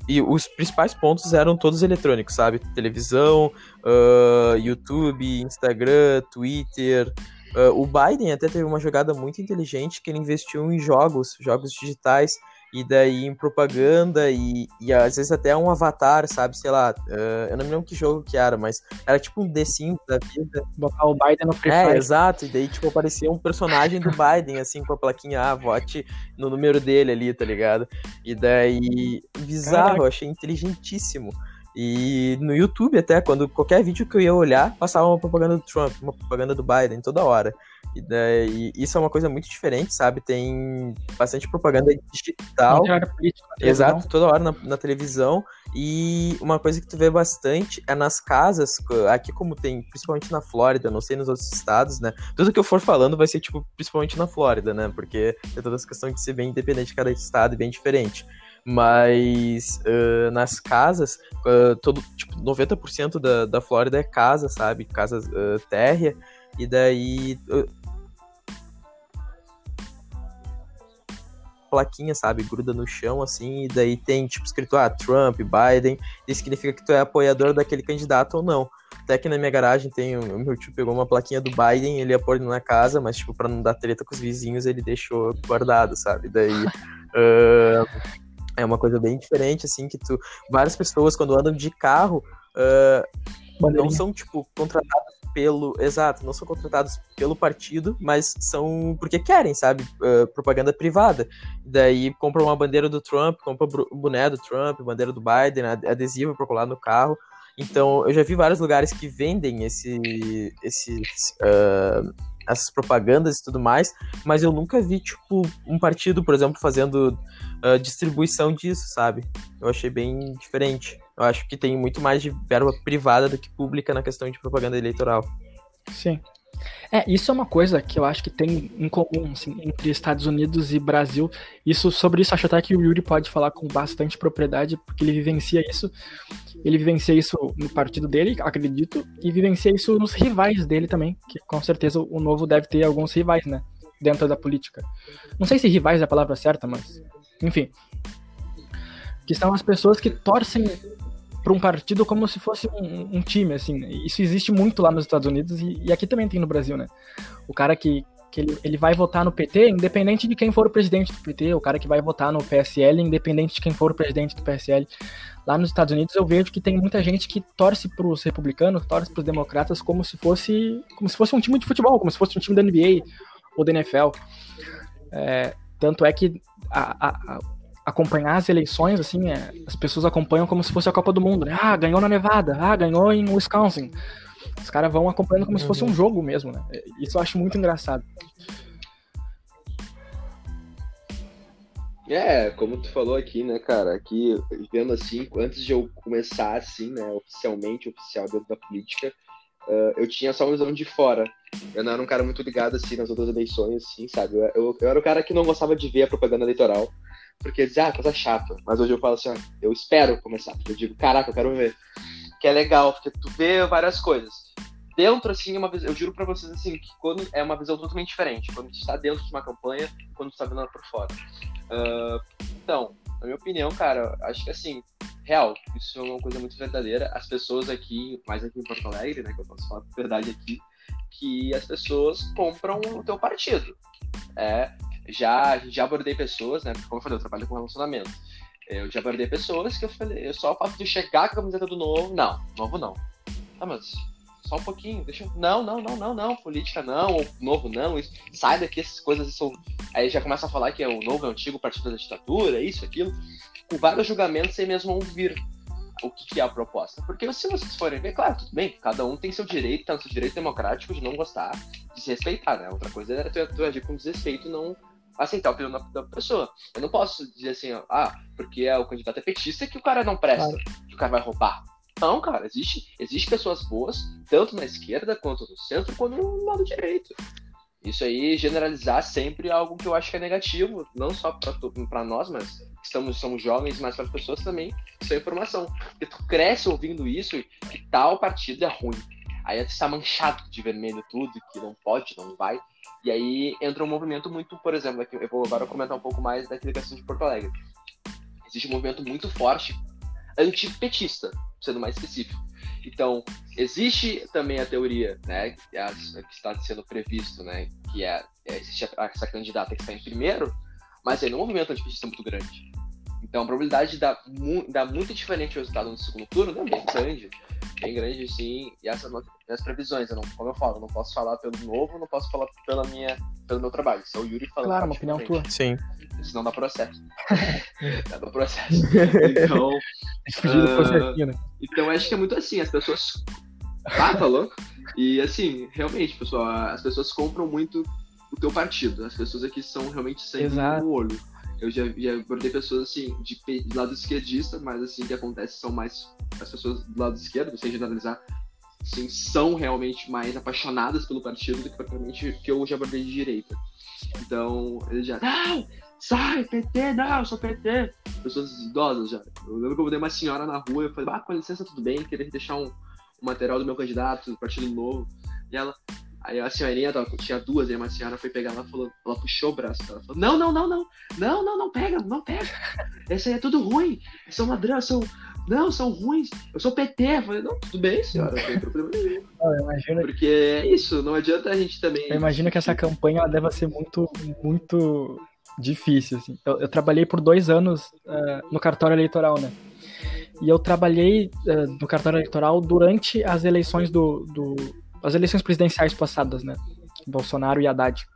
e os principais pontos eram todos eletrônicos, sabe? Televisão, uh, YouTube, Instagram, Twitter, Uh, o Biden até teve uma jogada muito inteligente que ele investiu em jogos, jogos digitais, e daí em propaganda, e, e às vezes até um avatar, sabe? Sei lá, uh, eu não me lembro que jogo que era, mas era tipo um The Sims da vida. Botar o Biden no Free É, exato, e daí tipo aparecia um personagem do Biden, assim, com a plaquinha, ah, vote no número dele ali, tá ligado? E daí, bizarro, Caraca. achei inteligentíssimo. E no YouTube, até, quando qualquer vídeo que eu ia olhar, passava uma propaganda do Trump, uma propaganda do Biden, toda hora. E, daí, isso é uma coisa muito diferente, sabe? Tem bastante propaganda digital. Política, exato, toda hora na, na, televisão. E uma coisa que tu vê bastante é nas casas, aqui como tem, principalmente na Flórida, não sei nos outros estados, né? Tudo que eu for falando vai ser, tipo, principalmente na Flórida, né? Porque tem toda essa questão de ser bem independente de cada estado e bem diferente mas uh, nas casas, uh, todo, tipo, 90% da, da Flórida é casa, sabe? Casa uh, térrea, e daí. plaquinha, sabe? Gruda no chão, assim, e daí tem, tipo, escrito, ah, Trump, Biden, isso significa que tu é apoiador daquele candidato ou não. Até que na minha garagem tem, o meu tio pegou uma plaquinha do Biden, ele ia pôr na casa, mas, tipo, pra não dar treta com os vizinhos, ele deixou guardado, sabe? Daí... Uh, é uma coisa bem diferente, assim, que tu. Várias pessoas, quando andam de carro, uh, não são, tipo, contratadas pelo. Exato, não são contratados pelo partido, mas são porque querem, sabe? Uh, propaganda privada. Daí compra uma bandeira do Trump, compra o boné do Trump, bandeira do Biden, adesivo pra colar no carro. Então, eu já vi vários lugares que vendem esse, esse, uh, essas propagandas e tudo mais, mas eu nunca vi, tipo, um partido, por exemplo, fazendo uh, distribuição disso, sabe? Eu achei bem diferente. Eu acho que tem muito mais de verba privada do que pública na questão de propaganda eleitoral. Sim. É, isso é uma coisa que eu acho que tem em comum assim, entre Estados Unidos e Brasil. Isso sobre isso acho até que o Yuri pode falar com bastante propriedade, porque ele vivencia isso. Ele vivencia isso no partido dele, acredito, e vivencia isso nos rivais dele também, que com certeza o novo deve ter alguns rivais, né, dentro da política. Não sei se rivais é a palavra certa, mas enfim, que são as pessoas que torcem para um partido como se fosse um, um, time, assim. Isso existe muito lá nos Estados Unidos e, e, aqui também tem no Brasil, né? O cara que, que ele, ele vai votar no PT, independente de quem for o presidente do PT, o cara que vai votar no PSL, independente de quem for o presidente do PSL. Lá nos Estados Unidos eu vejo que tem muita gente que torce para os republicanos, torce para os democratas como se fosse como se fosse um time de futebol, como se fosse um time da NBA ou da NFL. É, tanto é que a, a, acompanhar as eleições, assim, é, as pessoas acompanham como se fosse a Copa do Mundo, né? Ah, ganhou na Nevada, ah, ganhou em Wisconsin. Os caras vão acompanhando como uhum. se fosse um uhum. jogo mesmo, né? Isso eu acho muito engraçado. É, como tu falou aqui, né, cara, aqui, vendo assim, antes de eu começar, assim, né, oficialmente, oficial dentro da política, uh, eu tinha só uma visão de fora. Eu não era um cara muito ligado, assim, nas outras eleições, assim, sabe? Eu, eu, eu era o cara que não gostava de ver a propaganda eleitoral, porque dizia, ah, coisa chata. Mas hoje eu falo assim, ó, eu espero começar, porque eu digo, caraca, eu quero ver. Que é legal, porque tu vê várias coisas. Dentro, assim, uma eu juro pra vocês, assim, que quando é uma visão totalmente diferente, quando tu está dentro de uma campanha, quando tu está vendo ela por fora. Uh, então, na minha opinião, cara, acho que assim, real, isso é uma coisa muito verdadeira. As pessoas aqui, mais aqui em Porto Alegre, né, que eu posso falar a verdade aqui, que as pessoas compram o teu partido. É, já, já abordei pessoas, né, como eu falei, eu trabalho com relacionamento. Eu já abordei pessoas que eu falei, eu só o fato de chegar com a camiseta do novo, não, novo não. Ah, mas só um pouquinho, deixa eu... Não, não, não, não, não, política não, ou novo não, isso... sai daqui, essas coisas são. Aí já começa a falar que é o novo, é o antigo partido da ditadura, isso, aquilo, com vários julgamentos sem mesmo ouvir o que, que é a proposta. Porque se vocês forem ver, claro, tudo bem, cada um tem seu direito, tá no seu direito democrático de não gostar, de se respeitar, né? Outra coisa é tu, tu agir com desrespeito e não aceitar a opinião da, pessoa. Eu não posso dizer assim, ó, ah, porque é o candidato é petista que o cara não presta, claro. que o cara vai roubar. Não, cara, existe, existe pessoas boas, tanto na esquerda, quanto no centro, quanto no lado direito. Isso aí, generalizar sempre é algo que eu acho que é negativo, não só para nós, mas estamos somos jovens, mas para as pessoas também, é informação. Porque tu cresce ouvindo isso que tal partido é ruim. Aí tu está manchado de vermelho tudo, que não pode, não vai. E aí entra um movimento muito, por exemplo, aqui, eu vou agora comentar um pouco mais daquele questão de Porto Alegre. Existe um movimento muito forte antipetista, sendo mais específico. Então, existe também a teoria, né, que está sendo previsto, né, que é, é existe essa candidata que está em primeiro, mas aí no movimento antipetista é muito grande. Então, a probabilidade de dar, mu dar muito diferente o resultado no segundo turno é bem grande. Bem grande, sim. E essas as previsões, eu não, como eu falo, eu não posso falar pelo novo, não posso falar pela minha, pelo meu trabalho. Isso é o Yuri falando. Claro, uma opinião tua. Sim. Senão dá processo. dá processo. Então. uh, né? Então acho que é muito assim, as pessoas. Ah, tá louco? E assim, realmente, pessoal, as pessoas compram muito o teu partido. As pessoas aqui são realmente sangue no olho. Eu já, já abordei pessoas assim, de, de, lado esquerdista, mas assim, que acontece são mais as pessoas do lado esquerdo, sem generalizar, assim, são realmente mais apaixonadas pelo partido do que propriamente que eu já abordei de direita. Então, eles já, não, sai, PT, não, sou PT. Pessoas idosas já. Eu lembro que eu dei uma senhora na rua eu falei, ah, com licença, tudo bem, queria deixar um, um material do meu candidato, do Partido Novo. E ela, Aí a senhorinha, tinha duas, aí uma senhora foi pegar ela falou, ela puxou o braço ela falou, não, não, não, não, não, não, não pega, não pega. Esse aí é tudo ruim. São ladrões, são. Não, são ruins. Eu sou PT. Eu falei, não, tudo bem, senhora, não tem problema nenhum. Não, imagino... Porque é isso, não adianta a gente também. Eu imagino que essa campanha deve ser muito, muito difícil, assim. Eu, eu trabalhei por dois anos uh, no cartório eleitoral, né? E eu trabalhei uh, no cartório eleitoral durante as eleições do, do as eleições presidenciais passadas, né? Bolsonaro e Haddad.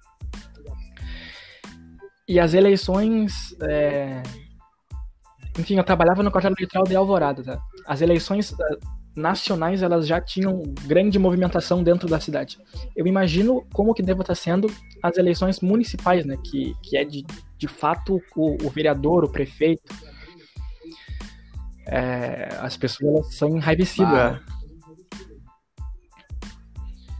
E as eleições. É... Enfim, eu trabalhava no cartório eleitoral de Alvorada, tá? As eleições é, nacionais, elas já tinham grande movimentação dentro da cidade. Eu imagino como que deva estar sendo as eleições municipais, né? Que, que é de, de fato o, o vereador, o prefeito. É, as pessoas são enraivecidas. Ah.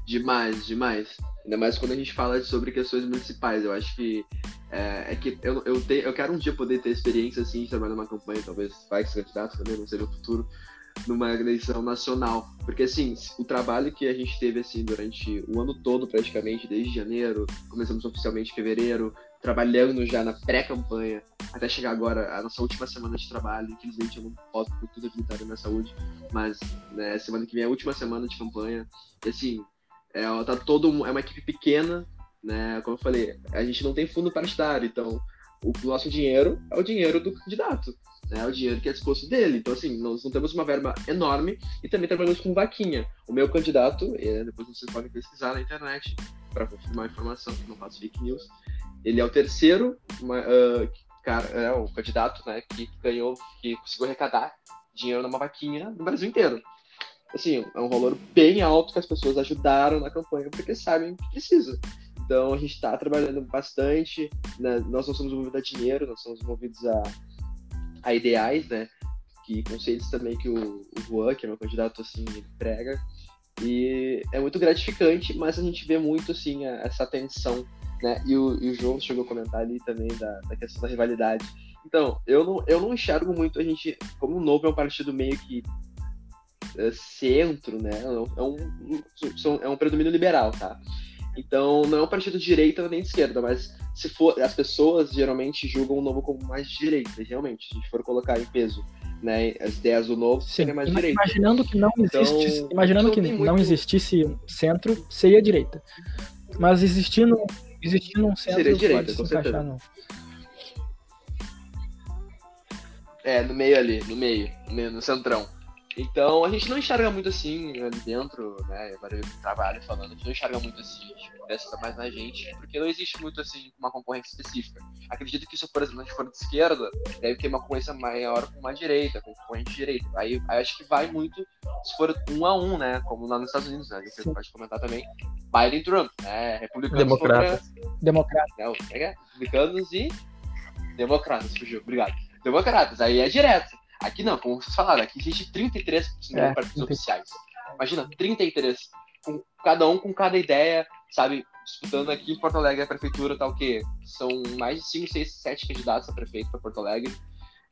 Demais, demais. Ainda mais quando a gente fala sobre questões municipais. Eu acho que é, é que eu, eu, te, eu quero um dia poder ter experiência assim, de trabalhar numa campanha, talvez vai ser candidato também, não sei no futuro, numa eleição nacional. Porque assim, o trabalho que a gente teve assim durante o ano todo, praticamente, desde janeiro, começamos oficialmente em fevereiro, trabalhando já na pré-campanha, até chegar agora a nossa última semana de trabalho. Infelizmente eu não posso por tudo debilitar na saúde, mas né, semana que vem é a última semana de campanha. E assim, é, tá todo, é uma equipe pequena, né? Como eu falei, a gente não tem fundo partidário, então o nosso dinheiro é o dinheiro do candidato, né? É o dinheiro que é disposto dele. Então, assim, nós não temos uma verba enorme e também trabalhamos com vaquinha. O meu candidato, é, depois vocês podem pesquisar na internet para confirmar a informação, que não faço fake news. Ele é o terceiro uma, uh, cara, é o candidato, né, que ganhou, que conseguiu arrecadar dinheiro numa vaquinha no Brasil inteiro. Assim, é um valor bem alto que as pessoas ajudaram na campanha porque sabem que precisa. Então a gente está trabalhando bastante, né? nós não somos movidos a dinheiro, nós somos movidos a, a ideais, né? Que conceitos também que o, o Juan, que é meu candidato, assim, prega. E é muito gratificante, mas a gente vê muito, assim, a, essa tensão, né? E o, e o João chegou a comentar ali também da, da questão da rivalidade. Então, eu não, eu não enxergo muito a gente, como o Novo é um partido meio que centro, né? É um, é um predomínio liberal, tá? Então, não é um partido de direita nem de esquerda, mas se for, as pessoas geralmente julgam o Novo como mais direita, realmente, se a gente for colocar em peso, né, as ideias do Novo, Sim, mais ima direita. Imaginando que não existisse, então, imaginando que não muito... existisse centro, seria direita. Mas existindo, existindo um centro, seria direita, com certeza. Encaixar, é, no meio ali, no meio, no centrão. Então a gente não enxerga muito assim ali dentro, né? Agora eu trabalho falando, a gente não enxerga muito assim, a gente pensa mais na gente, porque não existe muito assim uma concorrência específica. Acredito que se, por exemplo, a gente for de esquerda, deve ter uma concorrência maior com uma direita, com concorrente de direita. Aí, aí, acho que vai muito se for um a um, né? Como lá nos Estados Unidos, né? Você pode comentar também. Biden e Trump, né? Republicanos Democratas. Contra... Democratas. Não, é, republicanos e democratas, fugiu. Obrigado. Democratas, aí é direto. Aqui não, como vocês falaram, aqui existe 33 é, partidos oficiais. Imagina, 33. Com, cada um com cada ideia, sabe? Disputando aqui em Porto Alegre a prefeitura tá o quê? São mais de 5, 6, 7 candidatos a prefeito para Porto Alegre.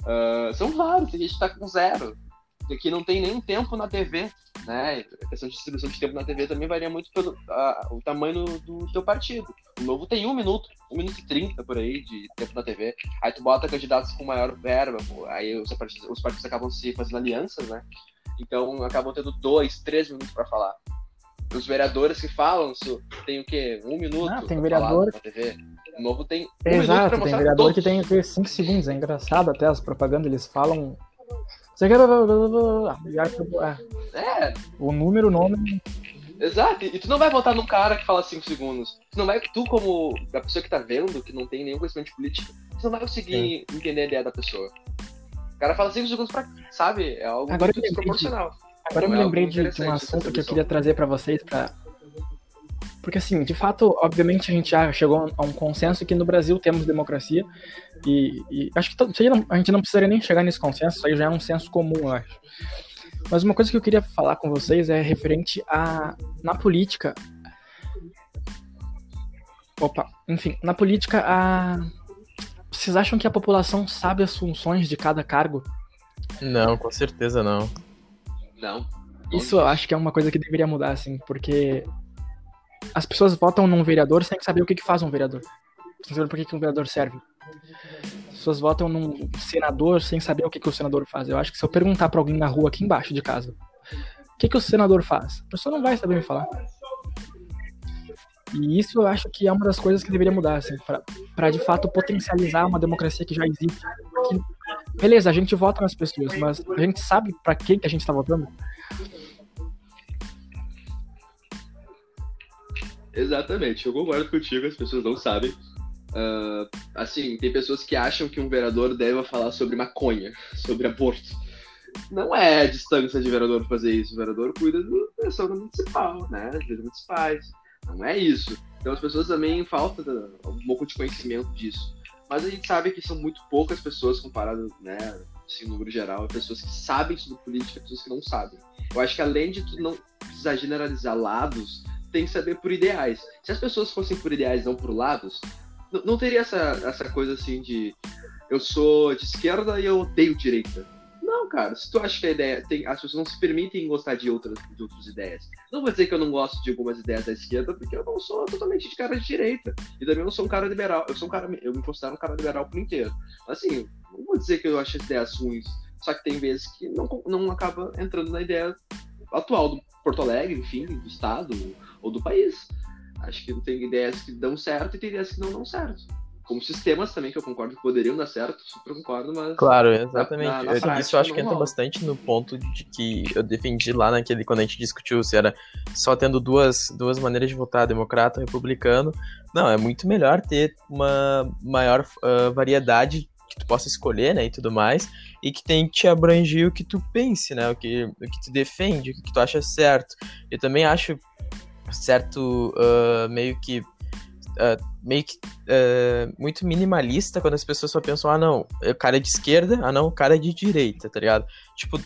Uh, são vários, a gente tá com zero. Aqui não tem nenhum tempo na TV, né? A questão de distribuição de tempo na TV também varia muito pelo uh, o tamanho do, do teu partido. O novo tem um minuto, um minuto e trinta por aí de tempo na TV. Aí tu bota candidatos com maior verba, aí os partidos, os partidos acabam se fazendo alianças, né? Então acabam tendo dois, três minutos para falar. Os vereadores que falam tem o quê? Um minuto ah, tem vereador... na TV. O novo tem um Exato, tem vereador que tem 5 segundos. É engraçado até as propagandas, eles falam é. O número, o nome. Exato, e tu não vai votar num cara que fala 5 segundos. Tu não vai, tu como a pessoa que tá vendo, que não tem nenhum conhecimento de política, tu não vai conseguir Sim. entender a ideia da pessoa. O cara fala 5 segundos pra. Sabe? É algo Agora muito desproporcional. De, agora eu me é lembrei de, de, um assunto que eu queria trazer para vocês pra. Porque assim, de fato, obviamente a gente já chegou a um consenso que no Brasil temos democracia e, e acho que a gente não precisaria nem chegar nesse consenso, isso aí já é um senso comum, eu acho. Mas uma coisa que eu queria falar com vocês é referente a. Na política. Opa, enfim, na política, a. Vocês acham que a população sabe as funções de cada cargo? Não, com certeza não. Não. Isso eu acho que é uma coisa que deveria mudar, assim, porque as pessoas votam num vereador sem saber o que, que faz um vereador. Sem saber por que, que um vereador serve. As pessoas votam num senador sem saber o que, que o senador faz. Eu acho que se eu perguntar pra alguém na rua aqui embaixo de casa o que, que o senador faz, a pessoa não vai saber me falar. E isso eu acho que é uma das coisas que deveria mudar, assim, para de fato potencializar uma democracia que já existe. Que, beleza, a gente vota nas pessoas, mas a gente sabe para quem que a gente tá votando? Exatamente, eu concordo contigo, as pessoas não sabem. Uh, assim, tem pessoas que acham que um vereador deve falar sobre maconha, sobre aborto. Não é distância de vereador fazer isso. O vereador cuida do pessoal municipal, né? Das municipais. Não é isso. Então as pessoas também falta um pouco de conhecimento disso. Mas a gente sabe que são muito poucas pessoas comparadas, né? Assim, no número geral, pessoas que sabem sobre política pessoas que não sabem. Eu acho que além de tu não precisar generalizar lados, tem que saber por ideais. Se as pessoas fossem por ideais, não por lados, não teria essa, essa coisa assim de eu sou de esquerda e eu odeio direita. Não, cara, se tu acha que a ideia. Tem, as pessoas não se permitem gostar de outras, de outras ideias. Não vou dizer que eu não gosto de algumas ideias da esquerda, porque eu não sou totalmente de cara de direita. E também não sou um cara liberal. Eu sou um cara. Eu me considero um cara liberal por inteiro. Assim, não vou dizer que eu acho as ideias ruins. Só que tem vezes que não, não acaba entrando na ideia atual do Porto Alegre, enfim, do estado ou do país. Acho que tem ideias que dão certo e tem ideias que não dão certo. Como sistemas também, que eu concordo que poderiam dar certo, super concordo, mas. Claro, exatamente. Na, na prática, Isso eu acho que entra bastante no ponto de que eu defendi lá naquele, quando a gente discutiu se era só tendo duas, duas maneiras de votar, democrata ou republicano. Não, é muito melhor ter uma maior uh, variedade que tu possa escolher, né, e tudo mais, e que tem que te abranger o que tu pense, né? O que, o que tu defende, o que tu acha certo. Eu também acho certo uh, meio que uh, meio que uh, muito minimalista quando as pessoas só pensam, ah não, o cara é de esquerda, ah não, o cara é de direita, tá ligado? Tipo,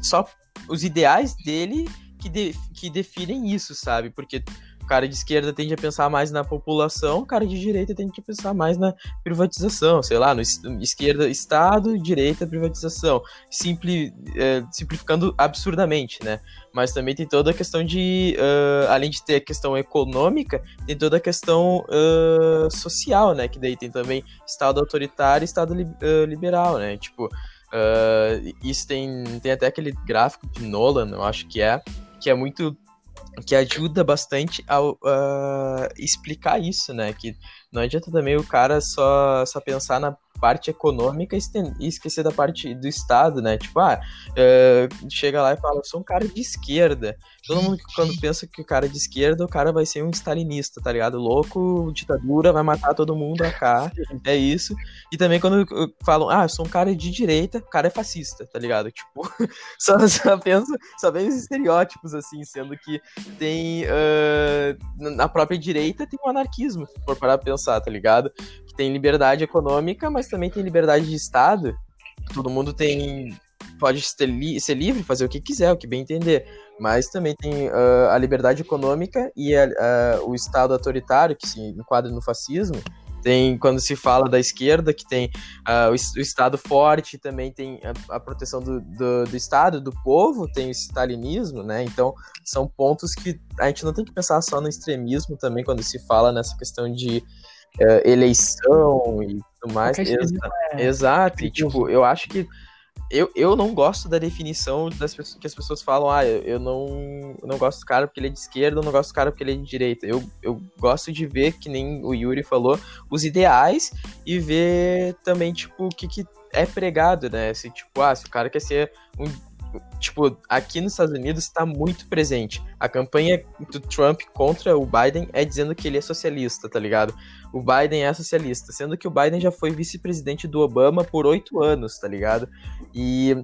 só os ideais dele que, de, que definem isso, sabe? Porque o cara de esquerda tende a pensar mais na população, o cara de direita tende a pensar mais na privatização, sei lá, no esquerda, Estado, direita, privatização. Simpli, é, simplificando absurdamente, né? Mas também tem toda a questão de, uh, além de ter a questão econômica, tem toda a questão uh, social, né? Que daí tem também Estado autoritário e Estado li, uh, liberal, né? Tipo, isso tem, tem até aquele gráfico de Nolan, eu acho que é, que é muito que ajuda bastante a uh, explicar isso, né? Que não adianta também o cara só, só pensar na parte econômica e esquecer da parte do Estado, né? Tipo, ah, uh, chega lá e fala, eu sou um cara de esquerda. Todo mundo quando pensa que o cara é de esquerda, o cara vai ser um stalinista, tá ligado? Louco, ditadura, vai matar todo mundo a cá. É isso. E também quando falam, ah, eu sou um cara de direita, o cara é fascista, tá ligado? Tipo, só, só penso, só vem os estereótipos, assim, sendo que tem. Uh, na própria direita tem o um anarquismo, se for parar pra pensar, tá ligado? Tem liberdade econômica, mas também tem liberdade de Estado. Todo mundo tem. Pode ser, li ser livre, fazer o que quiser, o que bem entender. Mas também tem uh, a liberdade econômica e a, uh, o Estado autoritário, que se enquadra no fascismo. Tem quando se fala da esquerda, que tem uh, o, o, Estado forte, também tem a, a proteção do, do, do, Estado, do povo, tem o stalinismo, né? Então, são pontos que a gente não tem que pensar só no extremismo também, quando se fala nessa questão de uh, eleição e tudo mais. Exa é... Exato, e tipo, eu acho que eu, eu não gosto da definição das pessoas, que as pessoas falam, ah, eu, eu não, eu não gosto do cara porque ele é de esquerda, eu não gosto do cara porque ele é de direita. Eu, eu gosto de ver, que nem o Yuri falou, os ideais e ver também, tipo, o que, que é pregado, né? Se, tipo, ah, se o cara quer ser um tipo, aqui nos Estados Unidos está muito presente. A campanha do Trump contra o Biden é dizendo que ele é socialista, tá ligado? O Biden é socialista, sendo que o Biden já foi vice-presidente do Obama por oito anos, tá ligado? E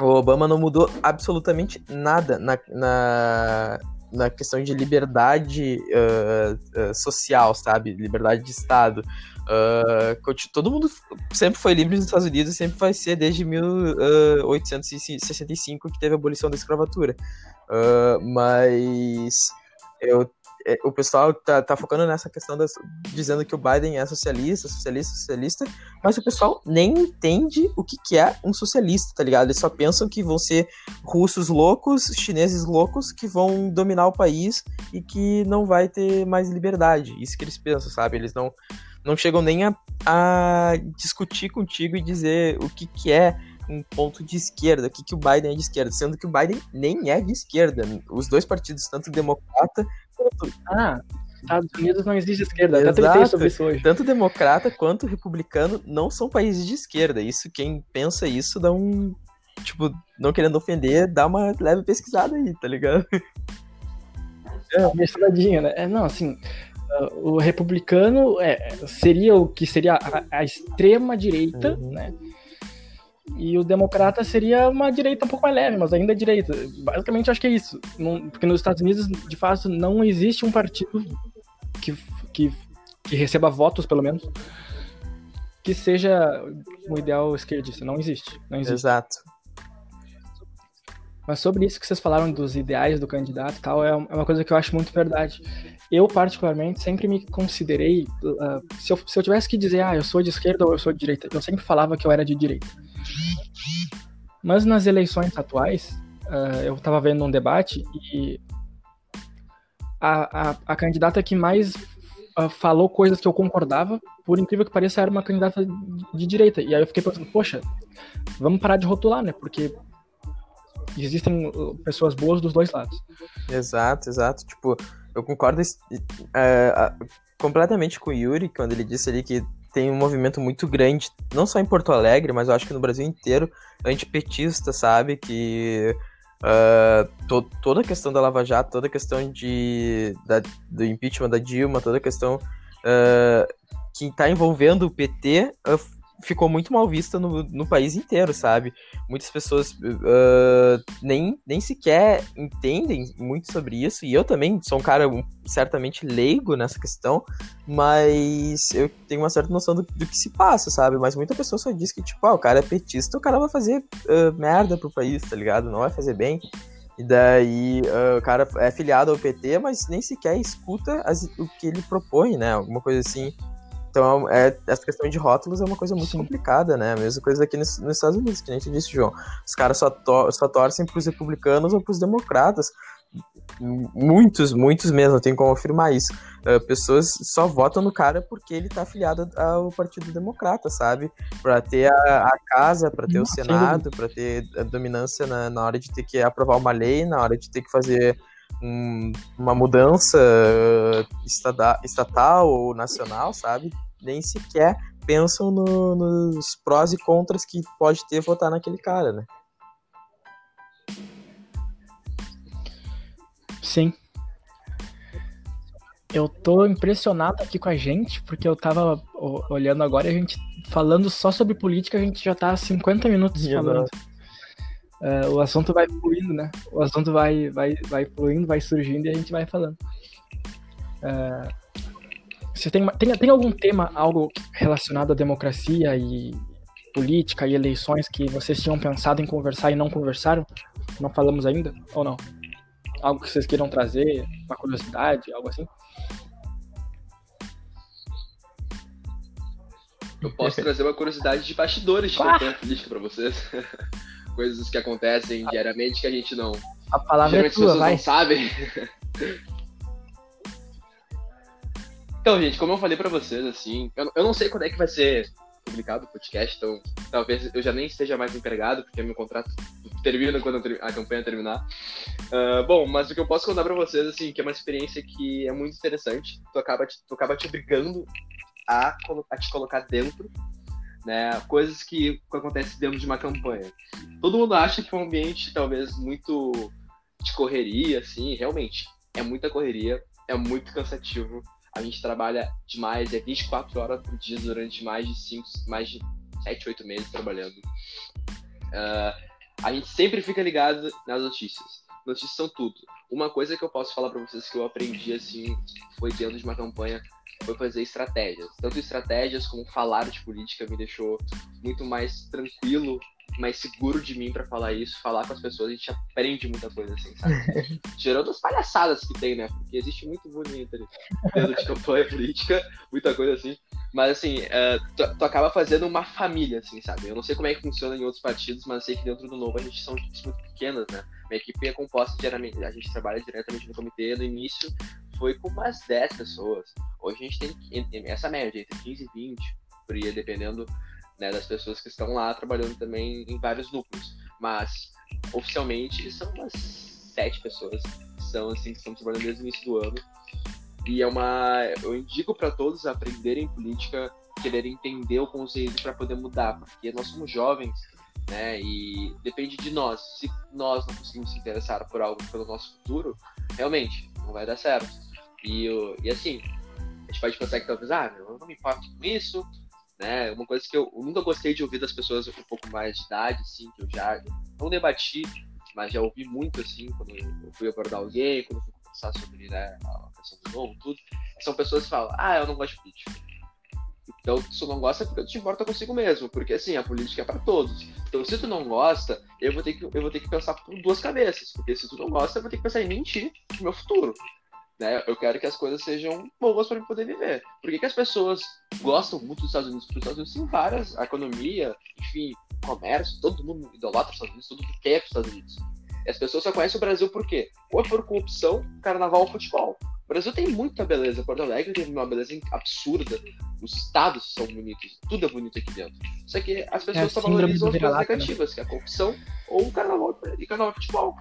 o Obama não mudou absolutamente nada na, na, na questão de liberdade uh, uh, social, sabe? Liberdade de Estado. Uh, todo mundo sempre foi livre nos Estados Unidos e sempre vai ser desde 1865 que teve a abolição da escravatura. Mas eu, é, o pessoal tá, tá, focando nessa questão das, dizendo que o Biden é socialista, socialista, socialista, mas o pessoal nem entende o que, que é um socialista, tá ligado? Eles só pensam que vão ser russos loucos, chineses loucos que vão dominar o país e que não vai ter mais liberdade. Isso que eles pensam, sabe? Eles não não chegam nem a, a discutir contigo e dizer o que, que é um ponto de esquerda, o que, que o Biden é de esquerda, sendo que o Biden nem é de esquerda. Os dois partidos, tanto democrata. Ah, Estados Unidos não existe esquerda. Exato. Até sobre isso hoje. Tanto democrata quanto republicano não são países de esquerda. Isso, quem pensa isso, dá um. Tipo, não querendo ofender, dá uma leve pesquisada aí, tá ligado? É, uma estudadinha, né? É, não, assim, o republicano é, seria o que seria a, a extrema direita, uhum. né? E o democrata seria uma direita um pouco mais leve, mas ainda é direita. Basicamente, acho que é isso. Não, porque nos Estados Unidos, de fato, não existe um partido que, que, que receba votos, pelo menos, que seja um ideal esquerdista. Não existe. Não existe. Exato. Mas sobre isso que vocês falaram dos ideais do candidato e tal, é, é uma coisa que eu acho muito verdade. Eu, particularmente, sempre me considerei. Uh, se, eu, se eu tivesse que dizer, ah, eu sou de esquerda ou eu sou de direita, eu sempre falava que eu era de direita. Mas nas eleições atuais, uh, eu estava vendo um debate e a, a, a candidata que mais uh, falou coisas que eu concordava, por incrível que pareça, era uma candidata de, de direita. E aí eu fiquei pensando, poxa, vamos parar de rotular, né? Porque existem pessoas boas dos dois lados. Exato, exato. Tipo, eu concordo é, completamente com o Yuri quando ele disse ali que tem um movimento muito grande, não só em Porto Alegre, mas eu acho que no Brasil inteiro, antipetista, sabe? Que uh, to, toda a questão da Lava Jato, toda a questão de, da, do impeachment da Dilma, toda a questão uh, que está envolvendo o PT, uh, ficou muito mal vista no, no país inteiro, sabe? Muitas pessoas uh, nem, nem sequer entendem muito sobre isso, e eu também sou um cara certamente leigo nessa questão, mas eu tenho uma certa noção do, do que se passa, sabe? Mas muita pessoa só diz que, tipo, ah, o cara é petista, o cara vai fazer uh, merda pro país, tá ligado? Não vai fazer bem. E daí uh, o cara é filiado ao PT, mas nem sequer escuta as, o que ele propõe, né? Alguma coisa assim. Então, é, essa questão de rótulos é uma coisa muito Sim. complicada, né? A mesma coisa aqui nos, nos, Estados Unidos, que nem te disse, João. Os caras só, to só torcem pros republicanos ou pros democratas. Muitos, muitos mesmo, tem como afirmar isso. Uh, pessoas só votam no cara porque ele tá afiliado ao Partido Democrata, sabe? Para ter a, a casa, para ter o Senado, para ter a dominância na, na hora de ter que aprovar uma lei, na hora de ter que fazer um, uma mudança estada, estatal ou nacional, sabe? Nem sequer pensam no, nos prós e contras que pode ter votar naquele cara, né? Sim. Eu tô impressionado aqui com a gente, porque eu tava olhando agora e a gente falando só sobre política, a gente já tá há 50 minutos falando. Uh, o assunto vai fluindo, né? O assunto vai, vai, vai fluindo, vai surgindo e a gente vai falando. Uh, você tem, tem, tem algum tema, algo relacionado à democracia e política e eleições que vocês tinham pensado em conversar e não conversaram? Não falamos ainda? Ou não? Algo que vocês queiram trazer, uma curiosidade, algo assim? Eu posso trazer uma curiosidade de bastidores de campanha política para vocês. Coisas que acontecem diariamente que a gente não. A palavra é tua, as pessoas vai. não sabem. então, gente, como eu falei para vocês, assim, eu, eu não sei quando é que vai ser publicado o podcast, então talvez eu já nem esteja mais empregado, porque meu contrato termina quando a campanha terminar. Uh, bom, mas o que eu posso contar para vocês, assim, que é uma experiência que é muito interessante, tu acaba te, tu acaba te obrigando a, a te colocar dentro, né, coisas que, acontecem dentro de uma campanha. Todo mundo acha que é um ambiente talvez muito de correria, assim, realmente, é muita correria, é muito cansativo, a gente trabalha demais, é 24 horas por dia durante mais de 5, mais de 7, 8 meses trabalhando. Uh, a gente sempre fica ligado nas notícias. Notícias são tudo. Uma coisa que eu posso falar para vocês que eu aprendi assim, foi dentro de uma campanha, foi fazer estratégias. Tanto estratégias como falar de política me deixou muito mais tranquilo mais seguro de mim para falar isso, falar com as pessoas, a gente aprende muita coisa, assim, sabe? Tirando as palhaçadas que tem, né? Porque existe muito bonito ali dentro de campanha política, muita coisa assim. Mas, assim, uh, tu, tu, acaba fazendo uma família, assim, sabe? Eu não sei como é que funciona em outros partidos, mas sei que dentro do Novo a gente são equipes muito pequenas, né? Minha equipe é composta diariamente, a gente trabalha diretamente no comitê, no início foi com umas 10 pessoas. Hoje a gente tem essa média, entre 15 e 20, por aí, dependendo né, das pessoas que estão lá trabalhando também em vários núcleos. Mas oficialmente são umas sete pessoas que são assim que estão trabalhando desde o início do ano. E é uma, eu indico para todos aprenderem política, quererem entender o conceito para poder mudar, porque nós somos jovens, né? E depende de nós. Se nós não conseguimos se interessar por algo pelo nosso futuro, realmente não vai dar certo. E, e assim, a gente pode pensar que talvez, ah, eu não me importo com isso, né? Uma coisa que eu, nunca gostei de ouvir das pessoas um pouco mais de idade, assim, que eu já não debati, mas já ouvi muito, assim, quando eu fui abordar alguém, quando eu fui conversar sobre né, a questão do novo, tudo. São pessoas que falam, ah, eu não gosto de política. Então, se tu não gosta, porque tu te importa consigo mesmo, porque assim, a política é para todos. Então, se tu não gosta, eu vou ter que, eu vou ter que pensar por duas cabeças, porque se tu não gosta, eu vou ter que pensar em mentir no meu futuro. Né? Eu quero que as coisas sejam boas para eu poder viver. Por que, que as pessoas gostam muito dos Estados Unidos? Porque os Estados Unidos tem várias, a economia, enfim, comércio, todo mundo idolatra os Estados Unidos, todo mundo quer os Estados Unidos. E as pessoas só conhecem o Brasil por quê? Ou é por corrupção, carnaval ou futebol. O Brasil tem muita beleza. Porto Alegre tem uma beleza absurda. Os estados são bonitos. Tudo é bonito aqui dentro. Só que as pessoas é, só valorizam as coisas né? negativas, né? que é a corrupção ou o carnaval e carnaval e futebol.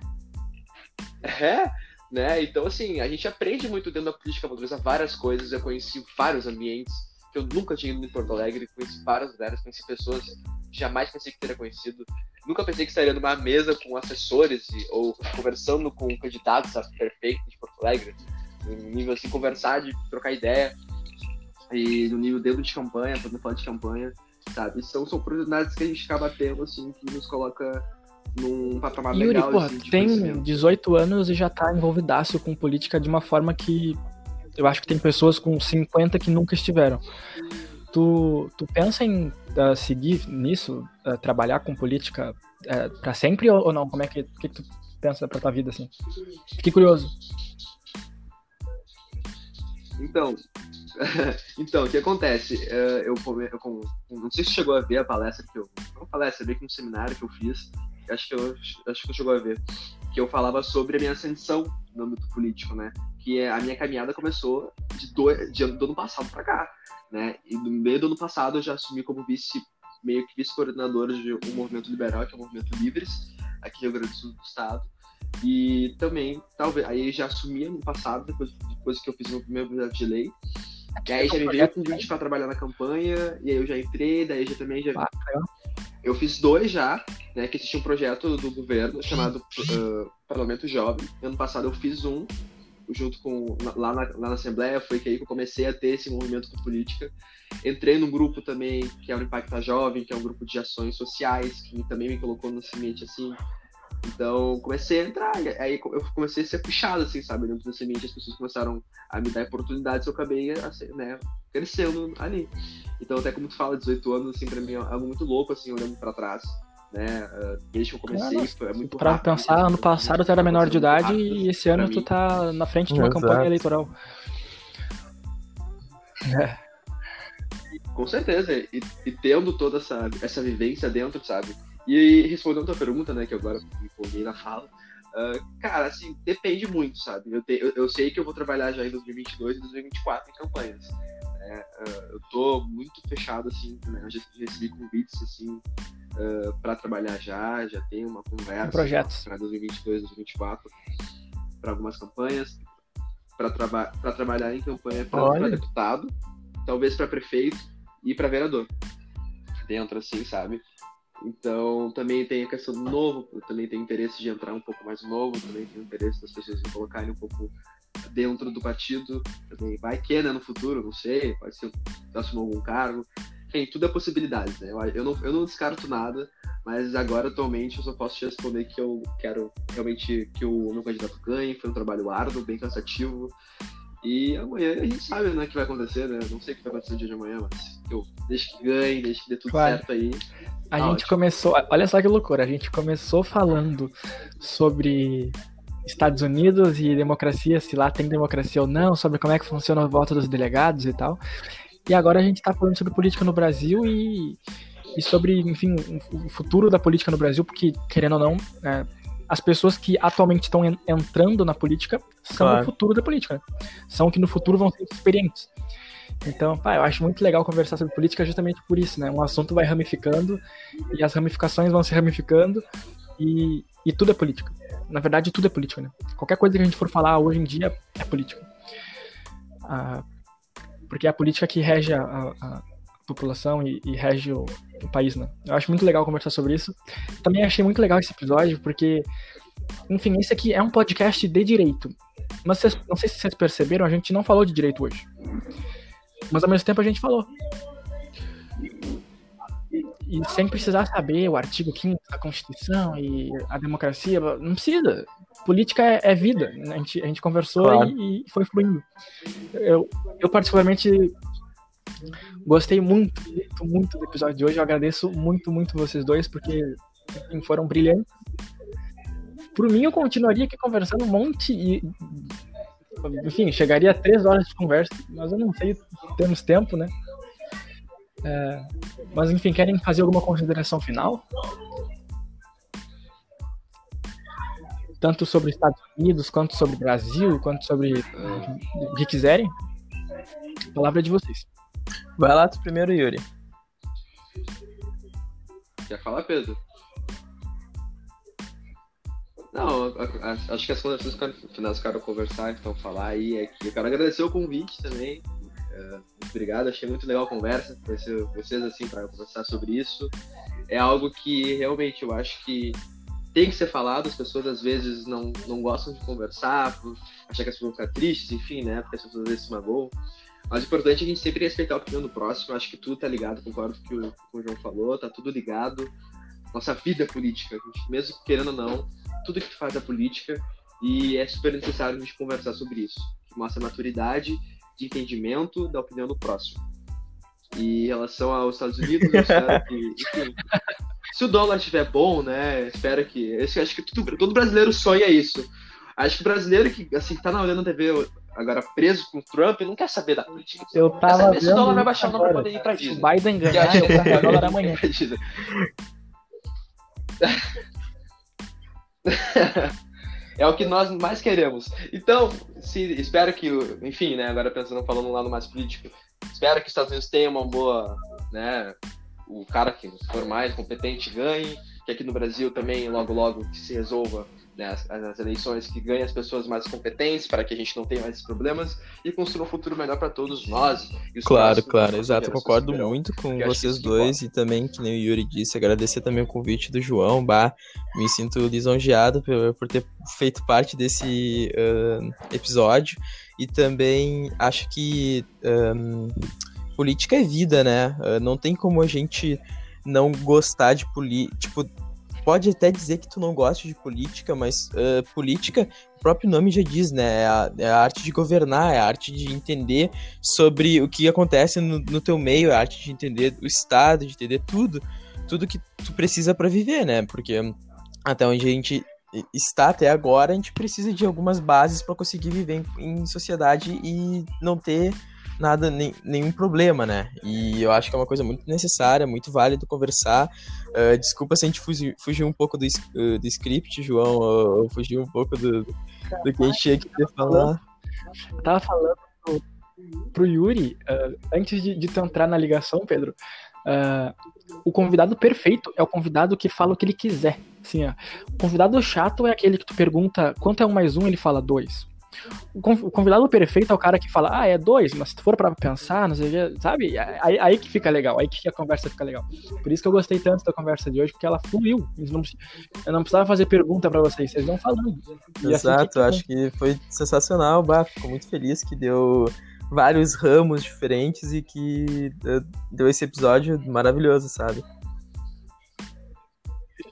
É, né? Então, assim, a gente aprende muito dentro da política portuguesa várias coisas. Eu conheci vários ambientes que eu nunca tinha ido em Porto Alegre, conheci vários lugares, conheci pessoas que jamais pensei que teria conhecido. Nunca pensei que estaria numa mesa com assessores ou conversando com candidatos a prefeito de Porto Alegre, no nível assim, conversar, de trocar ideia, e no nível dentro de campanha, podendo falar de campanha. sabe? São, são oportunidades que a gente acaba tendo, assim, que nos coloca num patamar Yuri, legal. porra, de tem conhecimento. 18 anos e já tá envolvidaço com política de uma forma que eu acho que tem pessoas com 50 que nunca estiveram. Tu, tu pensa em uh, seguir nisso, uh, trabalhar com política uh, para sempre ou, ou não? Como é que, que, que tu pensa pra tua vida assim? Fiquei curioso. Então, então, o que acontece? Eh, Eu, come- eu, com- não sei se chegou a ver a palestra que eu. Não palestra, meio que um seminário que eu fiz. Acho que eu acho que chegou a ver. Que eu falava sobre a minha ascensão no âmbito político, né? Que é- a minha caminhada começou de do, de, do ano passado pra cá, né? E no meio do ano passado eu já assumi como vice, meio que vice-coordenador de um movimento liberal, que é o Movimento Livres, aqui no Rio Grande do Sul do Estado. E também, talvez, aí eu já assumi ano passado, depois, depois que eu fiz meu primeiro projeto de lei. E aí já me veio o convite para trabalhar na campanha, e aí eu já entrei, daí já também já. Ah. Eu fiz dois já, né? Que existia um projeto do governo chamado uh, Parlamento Jovem. Ano passado eu fiz um, junto com. Lá na, lá na Assembleia, foi que aí que eu comecei a ter esse movimento com política. Entrei num grupo também, que é o Impacta Jovem, que é um grupo de ações sociais, que também me colocou no semente assim. Então, comecei a entrar, aí eu comecei a ser puxado, assim, sabe, dentro da semente, as pessoas começaram a me dar oportunidades, eu acabei, assim, né, crescendo ali. Então, até como tu fala, 18 anos, assim, pra mim é algo muito louco, assim, olhando pra trás, né, uh, desde que eu comecei, Nossa, foi- é muito Pra rápido, pensar, assim, ano passado tu era menor de idade rápido, e esse ano mim. tu tá na frente de uma Exato. campanha eleitoral. Com certeza, e, e tendo toda essa, essa vivência dentro, sabe? E respondendo a tua pergunta, né, que agora me empolguei na fala, ah, cara, assim, depende muito, sabe? Eu, te- eu, eu sei que eu vou trabalhar já em 2022 e 2024 em campanhas. Né? Ah, eu tô muito fechado, assim, né? Eu já recebi convites, assim, para trabalhar já, já tenho uma conversa Projetos. para 2022, 2024, para algumas campanhas, para traba trabalhar em campanha para deputado, talvez para prefeito e para vereador. Dentro, assim, sabe? Então, também tem a questão do novo, eu também tenho interesse de entrar um pouco mais novo, também tenho interesse das pessoas me colocarem um pouco dentro do partido. Também vai que, né, no futuro, não sei, pode ser assumir algum cargo. Enfim, tudo é possibilidades, né? Eu, eu, não, eu não descarto nada, mas agora, atualmente, eu só posso te responder que eu quero realmente que o meu candidato ganhe. Foi um trabalho árduo, bem cansativo. E amanhã a gente sabe né, o que vai acontecer, né? Não sei o que vai acontecer no dia de amanhã, mas eu que ganhe, deixe que dê tudo Claro. certo aí. A Ah, gente ótimo. começou, olha só que loucura, a gente começou falando sobre Estados Unidos e democracia, se lá tem democracia ou não, sobre como é que funciona o voto dos delegados e tal. E agora a gente tá falando sobre política no Brasil e, e sobre, enfim, o futuro da política no Brasil, porque, querendo ou não, é, as pessoas que atualmente estão en- entrando na política são Claro. o futuro da política, né? São que no futuro vão ser experientes. Então, pá, eu acho muito legal conversar sobre política justamente por isso, né? Um assunto vai ramificando e as ramificações vão se ramificando e, e tudo é política. Na verdade, tudo é política, né? Qualquer coisa que a gente for falar hoje em dia é política. Ah, porque é a política que rege a, a- a população e, e rege o, o país, né? Eu acho muito legal conversar sobre isso. Também achei muito legal esse episódio porque, enfim, esse aqui é um podcast de direito. Mas não sei se vocês perceberam, a gente não falou de direito hoje. Mas ao mesmo tempo a gente falou. E sem precisar saber o artigo 5 da Constituição e a democracia, não precisa. Política é, é vida. né? A gente, a gente conversou Claro. e, e foi fluindo. Eu, eu, particularmente, gostei muito, muito, muito do episódio de hoje. Eu agradeço muito, muito vocês dois, porque enfim, foram brilhantes. Por mim, eu continuaria aqui conversando um monte e. Enfim, chegaria a três horas de conversa, mas eu não sei, temos tempo, né? É, mas enfim, querem fazer alguma consideração final? Tanto sobre Estados Unidos, quanto sobre Brasil, quanto sobre o que quiserem. A palavra é de vocês. Vai lá tu primeiro, Yuri. Quer falar, Pedro? Não, acho que as conversas ficaram- finais ficaram conversar, então falar aí é que eu quero agradecer o convite também. Muito obrigado, achei muito legal a conversa, conhecer vocês assim para conversar sobre isso. É algo que realmente eu acho que tem que ser falado, as pessoas às vezes não, não gostam de conversar, por achar que as pessoas vão ficar tristes, enfim, né? Porque as pessoas às vezes se magoam. Mas o importante é a gente sempre respeitar a opinião do próximo. Acho que tudo tá ligado, concordo com o que o João falou, tá tudo ligado. Nossa vida é política, gente, mesmo querendo ou não, tudo que faz é política e é super necessário a gente conversar sobre isso. Que mostra maturidade de entendimento da opinião do próximo. E em relação aos Estados Unidos, eu espero que, enfim, se o dólar estiver bom, né, espero que, eu acho que tudo, todo brasileiro sonha isso. Acho que o brasileiro que, assim, tá na olhando TV agora preso com o Trump não quer saber da política. Eu tava saber se o dólar vai baixar ou não pra poder ir pra Disney. O Biden ganhar, eu vou dólar amanhã. é o que nós mais queremos. Então, se, espero que, enfim, né, agora pensando, falando um lado mais político, espero que os Estados Unidos tenham uma boa, né, o cara que for mais competente ganhe, que aqui no Brasil também, logo, logo, que se resolva né, as, as, eleições que ganhem as pessoas mais competentes para que a gente não tenha mais problemas e construa um futuro melhor para todos nós. claro, claro, exato. Concordo muito com vocês dois e também, que nem o Yuri disse, agradecer também o convite do João. Bah, me sinto lisonjeado por, por ter feito parte desse uh, episódio e também acho que um, política é vida, né? Uh, não tem como a gente não gostar de política. Tipo, pode até dizer que tu não gosta de política, mas uh, política, o próprio nome já diz, né? É a, é a, arte de governar, é a arte de entender sobre o que acontece no, no teu meio, é a arte de entender o Estado, de entender tudo, tudo que tu precisa para viver, né? Porque até onde a gente está até agora, a gente precisa de algumas bases para conseguir viver em, em sociedade e não ter nada, nem, nenhum problema, né? E eu acho que é uma coisa muito necessária, muito válido conversar. Uh, desculpa se a gente fugiu, fugiu um pouco do, uh, do script, João, ou, ou fugiu um pouco do, do que a gente tinha que falar. Eu tava falando pro, pro Yuri, uh, antes de, de tu entrar na ligação, Pedro, o convidado perfeito é o convidado que fala o que ele quiser. Assim, ó, o convidado chato é aquele que tu pergunta quanto é um mais um, ele fala dois. O convidado perfeito é o cara que fala, ah, é dois, mas se tu for pra pensar, não sei o que, sabe? Aí, aí, que fica legal, aí que a conversa fica legal. Por isso que eu gostei tanto da conversa de hoje, porque ela fluiu. Não, eu não precisava fazer pergunta para vocês, vocês vão falando. E assim Exato, assim acho que foi sensacional, bah, fico muito feliz que deu vários ramos diferentes e que deu esse episódio maravilhoso, sabe?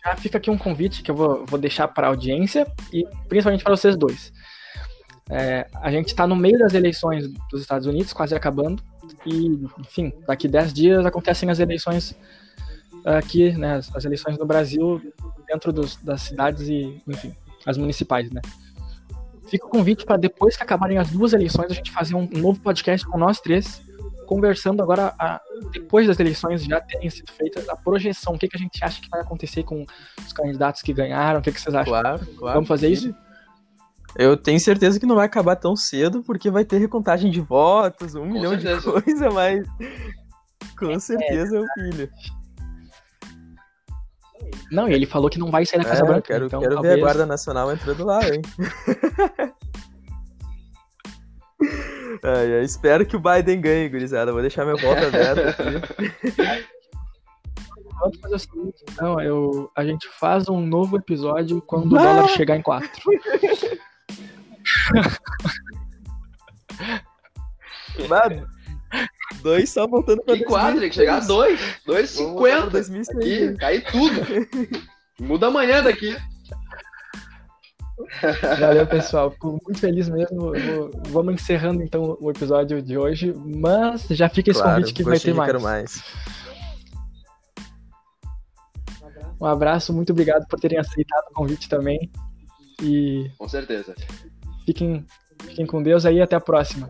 Já fica aqui um convite que eu vou, vou deixar para a audiência e principalmente para vocês dois. É, a gente está no meio das eleições dos Estados Unidos, quase acabando, e, enfim, daqui 10 dias acontecem as eleições aqui, né, as eleições no Brasil, dentro dos, das cidades e, enfim, as municipais, né. Fica o convite para depois que acabarem as duas eleições, a gente fazer um novo podcast com nós três, conversando agora, a, depois das eleições já terem sido feitas, a projeção, o que, que a gente acha que vai acontecer com os candidatos que ganharam, o que, que vocês acham? Claro, claro. Vamos fazer isso? Eu tenho certeza que não vai acabar tão cedo, porque vai ter recontagem de votos, um com milhão certeza. de coisas, mas com é, certeza é o filho. Não, e ele falou que não vai sair da Casa é, Branca. Quero, então, quero talvez... ver a Guarda Nacional entrando lá, hein? ai, ai, espero que o Biden ganhe, gurizada. Vou deixar meu voto aberto aqui. Vamos fazer o seguinte, então, eu, a gente faz um novo episódio quando o dólar chegar em 4. Mano, dois só voltando pra Que quadro, tem que chegar a dois. Dois cinquenta. Aqui, cai tudo. Muda amanhã daqui. Valeu, pessoal. Fico muito feliz mesmo. Vamos encerrando então o episódio de hoje, mas já fica esse claro, convite que vai ter mais. Quero mais. Um abraço, muito obrigado por terem aceitado o convite também. E. Com certeza. Fiquem, fiquem com Deus aí até a próxima.